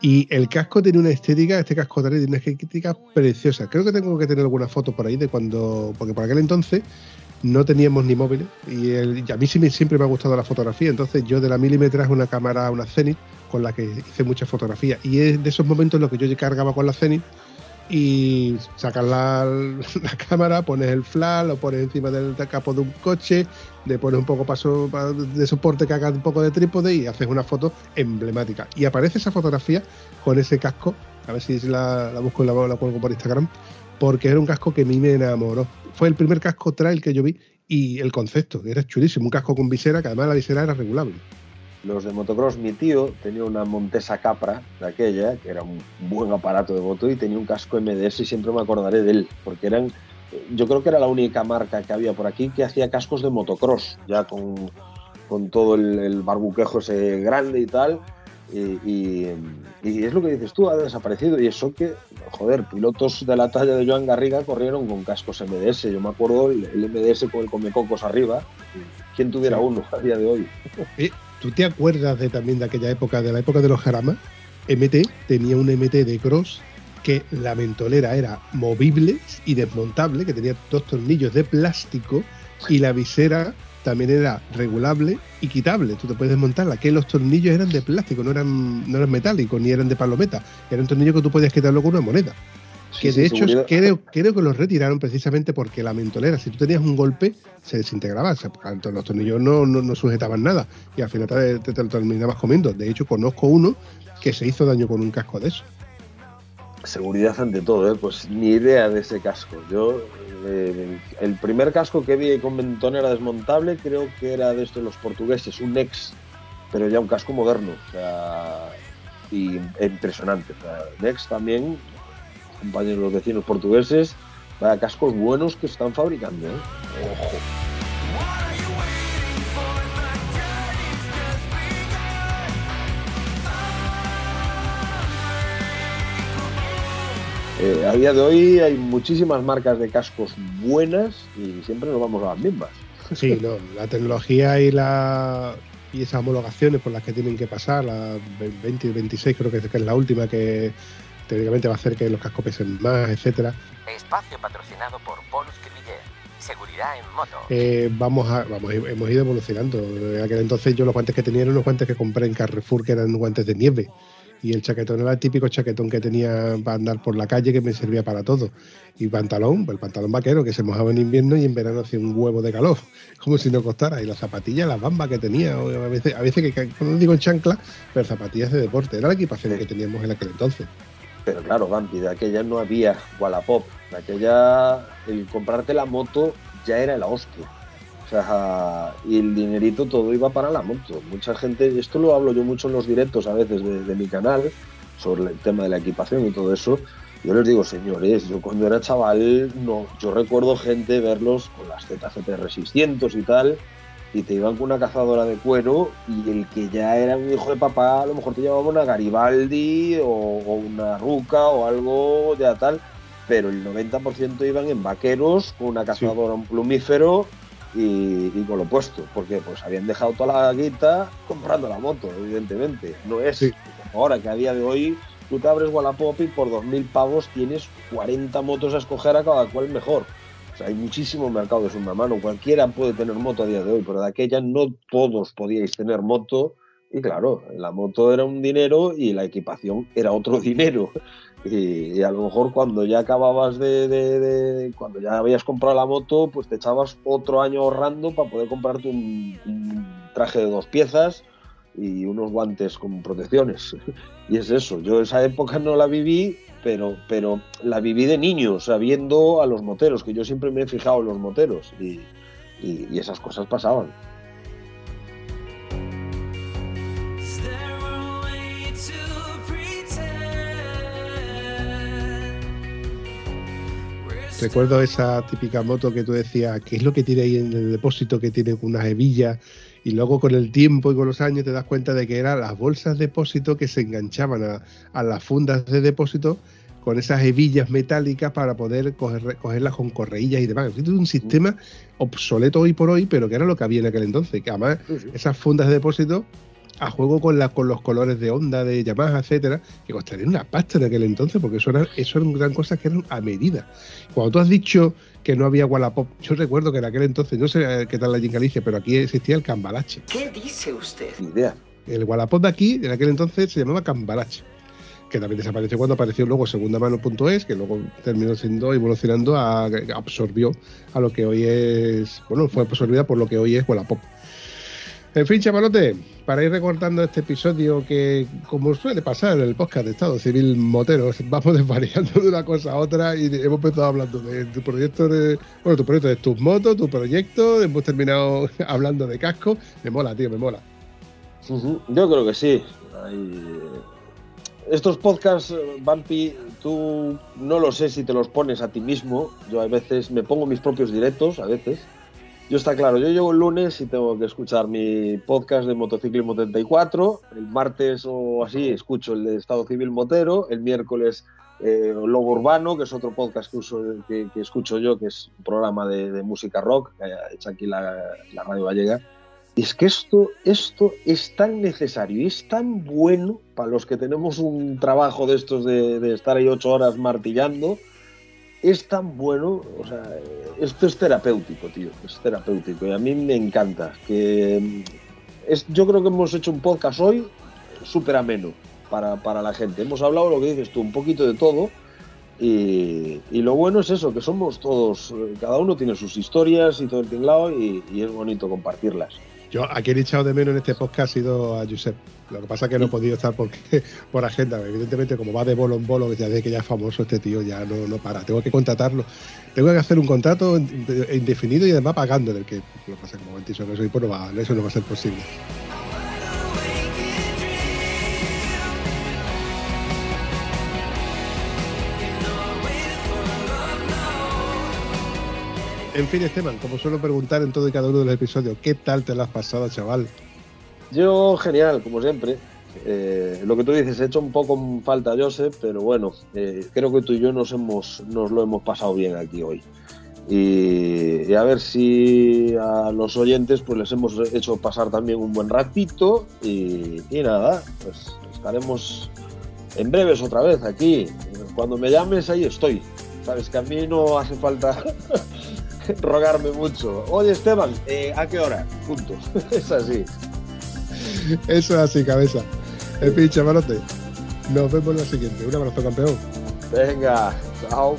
Y el casco tiene una estética, este casco tiene una estética preciosa. Creo que tengo que tener alguna foto por ahí de cuando, porque por aquel entonces no teníamos ni móviles y, a mí siempre me ha gustado la fotografía. Entonces yo de la milímetra es una cámara, una Zenith, con la que hice muchas fotografías. Y es de esos momentos en los que yo cargaba con la Zenith y sacas la, la, cámara, pones el flash, lo pones encima del capo de un coche, le pones un poco paso de soporte que haga un poco de trípode y haces una foto emblemática. Y aparece esa fotografía con ese casco, a ver si la, la busco y la, la cuelgo por Instagram, porque era un casco que a mí me enamoró. Fue el primer casco trail que yo vi y el concepto, era chulísimo, un casco con visera, que además la visera era regulable los de motocross, mi tío tenía una Montesa Capra de aquella, que era un buen aparato de moto, y tenía un casco MDS y siempre me acordaré de él, porque eran, yo creo que era la única marca que había por aquí que hacía cascos de motocross, ya con, con todo el, barbuquejo ese grande y tal. Y, es lo que dices tú, ha desaparecido. Y eso que, joder, pilotos de la talla de Joan Garriga corrieron con cascos MDS. Yo me acuerdo el, MDS con el Comecocos arriba. ¿Quién tuviera uno a día de hoy? ¿Tú te acuerdas de también de aquella época, de la época de los jaramas? MT tenía un MT de cross que la mentolera era movible y desmontable, que tenía dos tornillos de plástico y la visera también era regulable y quitable. Tú te puedes desmontarla, que los tornillos eran de plástico, no eran, no eran metálicos ni eran de palometa, eran tornillos que tú podías quitarlo con una moneda que de hecho creo, creo, que los retiraron precisamente porque la mentolera, si tú tenías un golpe, se desintegraba. O los tornillos no, no, sujetaban nada y al final te, te, terminabas comiendo. De hecho, conozco uno que se hizo daño con un casco de eso. Seguridad ante todo, ¿eh? pues ni idea de ese casco. Yo, eh, el primer casco que vi con mentón era desmontable, creo que era de estos los portugueses, un Nex, pero ya un casco moderno, o sea, y impresionante. O sea, también, compañeros los vecinos portugueses, vaya cascos buenos que están fabricando, ¿eh? Ojo. Eh, a día de hoy hay muchísimas marcas de cascos buenas y siempre nos vamos a las mismas. Sí, no, la tecnología y la y esas homologaciones por las que tienen que pasar, la 20 y 26 creo que es, la última que teóricamente va a hacer que los cascos pesen más, etcétera. Espacio patrocinado por Polus Seguridad en moto. Eh, vamos a, vamos, hemos ido evolucionando. En aquel entonces yo los guantes que tenía eran los guantes que compré en Carrefour, que eran guantes de nieve y el chaquetón era el típico chaquetón que tenía para andar por la calle que me servía para todo. Y pantalón, el pantalón vaquero que se mojaba en invierno y en verano hacía un huevo de calor, como si no costara. Y las zapatillas, las bambas que tenía, a veces, a veces que, no digo en chancla, pero zapatillas de deporte, era la equipación que teníamos en aquel entonces. Pero claro, Vampi, de aquella no había Wallapop, de aquella el comprarte la moto ya era la hostia. O sea, y el dinerito todo iba para la moto. Mucha gente, esto lo hablo yo mucho en los directos a veces de, mi canal, sobre el tema de la equipación y todo eso. Yo les digo, señores, yo cuando era chaval, no, yo recuerdo gente verlos con las ZGTR 600 y tal, y te iban con una cazadora de cuero, y el que ya era un hijo de papá, a lo mejor te llevaba una Garibaldi o, o una Ruca o algo ya tal, pero el 90% iban en vaqueros con una cazadora, un plumífero y, con lo puesto, porque pues habían dejado toda la guita comprando la moto, evidentemente. No es ahora que a día de hoy tú te abres Wallapop y por 2.000 pavos tienes 40 motos a escoger a cada cual mejor. O sea, hay muchísimo mercado de segunda mano. Cualquiera puede tener moto a día de hoy, pero de aquella no todos podíais tener moto. Y claro, la moto era un dinero y la equipación era otro dinero. Y, a lo mejor cuando ya acababas de, cuando ya habías comprado la moto, pues te echabas otro año ahorrando para poder comprarte un, traje de dos piezas y unos guantes con protecciones. Y es eso, yo esa época no la viví, pero, pero la viví de niño, sabiendo a los moteros, que yo siempre me he fijado en los moteros y esas cosas pasaban. Recuerdo esa típica moto que tú decías, ¿qué es lo que tiene ahí en el depósito? Que tiene unas hebillas. Y luego con el tiempo y con los años te das cuenta de que eran las bolsas de depósito que se enganchaban a, las fundas de depósito con esas hebillas metálicas para poder cogerlas con correillas y demás. Es un sistema obsoleto hoy por hoy, pero que era lo que había en aquel entonces. Que además esas fundas de depósito a juego con, la, con los colores de onda de Yamaha, etcétera, que costarían una pasta en aquel entonces, porque eso, era, eso eran gran cosas que eran a medida. Cuando tú has dicho que no había Wallapop, yo recuerdo que en aquel entonces, no sé qué tal allí en Galicia, pero aquí existía el Cambalache. ¿Qué dice usted? idea. El Wallapop de aquí, en aquel entonces, se llamaba Cambalache que también desapareció cuando apareció luego segundamano.es, que luego terminó siendo evolucionando a absorbió a lo que hoy es, bueno, fue absorbida por lo que hoy es Wallapop. En fin, chavalote, para ir recortando este episodio que, como suele pasar en el podcast de Estado Civil Moteros, vamos desvariando de una cosa a otra y hemos empezado hablando de tu proyecto de, bueno, tu proyecto de tus motos, tu proyecto, hemos terminado hablando de casco. Me mola, tío, me mola. Yo creo que sí. Estos podcasts, Bumpy, tú no lo sé si te los pones a ti mismo. Yo a veces me pongo mis propios directos, a veces yo está claro, yo llego el lunes y tengo que escuchar mi podcast de Motociclismo 34, el martes o así escucho el de Estado Civil Motero, el miércoles eh, Lobo Urbano, que es otro podcast que, uso, que, escucho yo, que es un programa de, música rock que ha hecho aquí la, Radio Gallega. Es que esto, esto es tan necesario y es tan bueno para los que tenemos un trabajo de estos de, estar ahí ocho horas martillando, es tan bueno, o sea, esto es terapéutico, tío, es terapéutico y a mí me encanta. Que es, yo creo que hemos hecho un podcast hoy súper ameno para, para, la gente. Hemos hablado lo que dices tú, un poquito de todo y, y, lo bueno es eso, que somos todos, cada uno tiene sus historias y todo el tinglado y es bonito compartirlas. Yo a quien he echado de menos en este podcast ha sido a Josep. Lo que pasa es que no he podido estar porque, por agenda. Evidentemente, como va de bolo en bolo, ya de que ya es famoso este tío, ya no, no para. Tengo que contratarlo. Tengo que hacer un contrato indefinido y además pagándole. Que lo que pasa es que como eso no va, eso no va a ser posible. En fin, Esteban, como suelo preguntar en todo y cada uno de los episodios, ¿qué tal te has pasado, chaval? Yo, genial, como siempre. Eh, lo que tú dices, he hecho un poco falta a Joseph, pero bueno, eh, creo que tú y yo nos, hemos, nos lo hemos pasado bien aquí hoy. Y, a ver si a los oyentes pues les hemos hecho pasar también un buen ratito y, y nada, pues estaremos en breves otra vez aquí. Cuando me llames ahí estoy. Sabes que a mí no hace falta rogarme mucho. Oye, Esteban, eh, ¿a qué hora? Puntos. es así. Eso es así, cabeza. El pinche, malote. Nos vemos en la siguiente. Un abrazo, campeón. Venga, chao.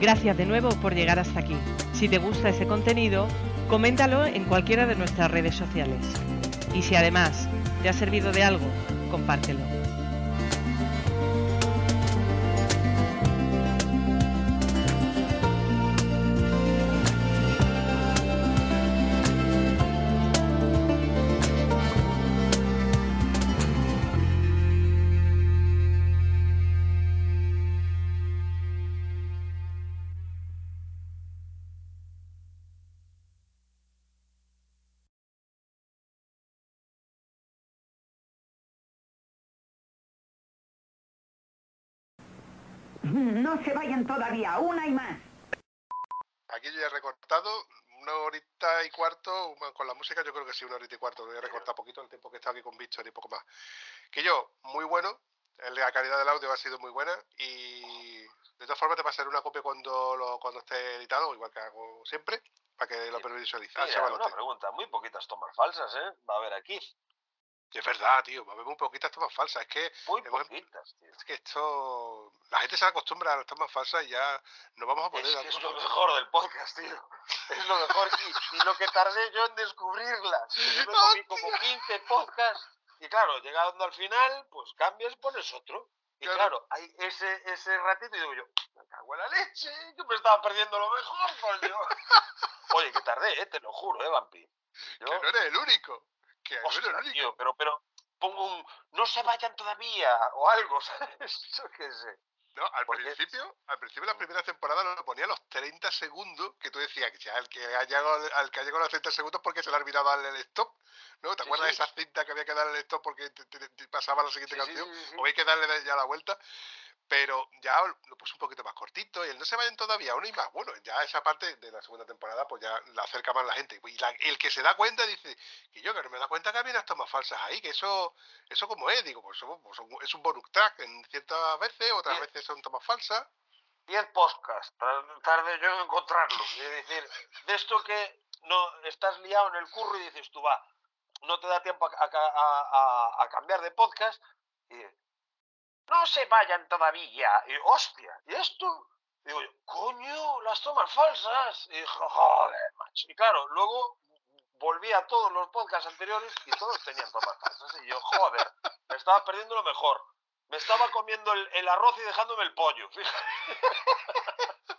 Gracias de nuevo por llegar hasta aquí. Si te gusta ese contenido, coméntalo en cualquiera de nuestras redes sociales. Y si además te ha servido de algo, compártelo. No se vayan todavía, una y más. Aquí yo he recortado una horita y cuarto, con la música yo creo que sí, una horita y cuarto, voy a recortar poquito el tiempo que he estado aquí con Víctor y poco más. Que yo, muy bueno, la calidad del audio ha sido muy buena y de todas formas te pasaré una copia cuando lo, cuando esté editado, igual que hago siempre, para que lo visualice. Ah, una pregunta, muy poquitas tomas falsas, ¿eh? Va a haber aquí. Es verdad, tío, va a haber muy poquitas tomas falsas. Es que. Muy poquitas, tío. Es que esto. La gente se acostumbra a las tomas falsas y ya no vamos a poder. Es, es lo mejor del podcast, tío. Es lo mejor. Y, lo que tardé yo en descubrirlas. Yo me comí como 15 podcasts. Y claro, llegando al final, pues cambias y pones otro. Y claro, hay ese, ese ratito y digo yo, me cago en la leche, yo me estaba perdiendo lo mejor, coño. Oye, que tardé, eh, te lo juro, eh, Vampi. Que no eres el único pero, pero pongo un no se vayan todavía o algo, ¿sabes? Yo qué sé. No, al principio, al principio de la primera temporada lo ponía a los 30 segundos, que tú decías que ya el que ha llegado, al que ha llegado a los 30 segundos porque se le darle el stop, ¿no? ¿Te acuerdas de esa cinta que había que darle el stop porque te, pasaba la siguiente canción? O hay que darle ya la vuelta pero ya lo puse un poquito más cortito y el no se vayan todavía uno y más. Bueno, ya esa parte de la segunda temporada pues ya la acerca más la gente. Y el que se da cuenta dice que yo que no me da cuenta que había unas tomas falsas ahí, que eso eso como es, digo, pues, pues es un bonus track en ciertas veces, otras veces son tomas falsas. el podcast, tarde yo en encontrarlo. Es decir, de esto que no estás liado en el curro y dices tú, va, no te da tiempo a, a, a cambiar de podcast y no se vayan todavía. Y hostia, ¿y esto? Digo yo, coño, las tomas falsas. Y joder, macho. Y claro, luego volví a todos los podcasts anteriores y todos tenían tomas falsas. Y yo, joder, me estaba perdiendo lo mejor. Me estaba comiendo el, arroz y dejándome el pollo, fíjate.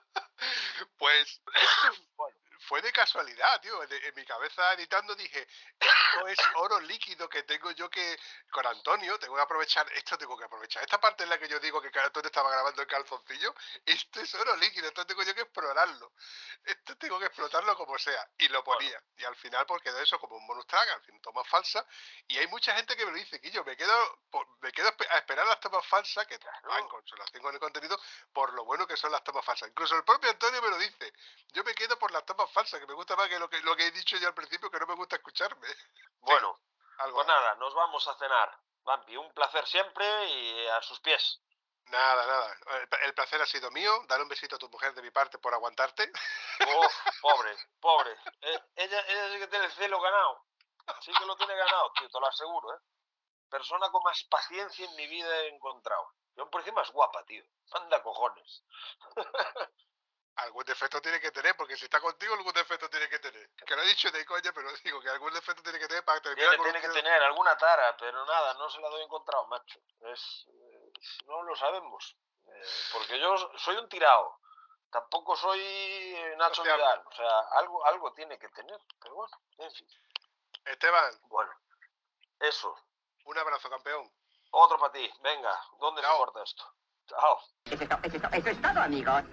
Pues fue de casualidad, tío. En, mi cabeza editando dije, esto es oro líquido que tengo yo que, con Antonio, tengo que aprovechar, esto tengo que aprovechar. Esta parte en la que yo digo que Antonio estaba grabando el calzoncillo, esto es oro líquido, esto tengo yo que explorarlo. Esto tengo que explotarlo como sea. Y lo ponía. Y al final, porque de eso como un bonus track, al fin, tomas falsas. Y hay mucha gente que me lo dice, que yo me quedo, me quedo a esperar las tomas falsas, que en consolación con el contenido, por lo bueno que son las tomas falsas. Incluso el propio Antonio me lo dice. Yo me quedo por las tomas falsa, que me gusta más que lo que, lo que he dicho ya al principio, que no me gusta escucharme. Bueno, pues nada, nos vamos a cenar. Vampi, un placer siempre y a sus pies. Nada, nada. El placer ha sido mío. Dale un besito a tu mujer de mi parte por aguantarte. pobre, pobre. Eh, ella, ella sí que tiene el cielo ganado. Sí que lo tiene ganado, tío, te lo aseguro, ¿eh? Persona con más paciencia en mi vida he encontrado. Yo por encima es guapa, tío. Anda cojones. algún defecto tiene que tener, porque si está contigo, algún defecto tiene que tener. Que lo he dicho de coña, pero digo que algún defecto tiene que tener para terminar Tiene, con tiene que tener alguna tara, pero nada, no se la doy encontrado, macho. Es, eh, no lo sabemos. Eh, porque yo soy un tirado. Tampoco soy eh, Nacho Sociable. Vidal. O sea, algo, algo tiene que tener. Pero bueno, en fin. Esteban, Bueno, eso. un abrazo, campeón. Otro para ti. Venga, ¿dónde se Chao. corta esto? Chao. Eso es, to- eso es to- eso es todo, amigos.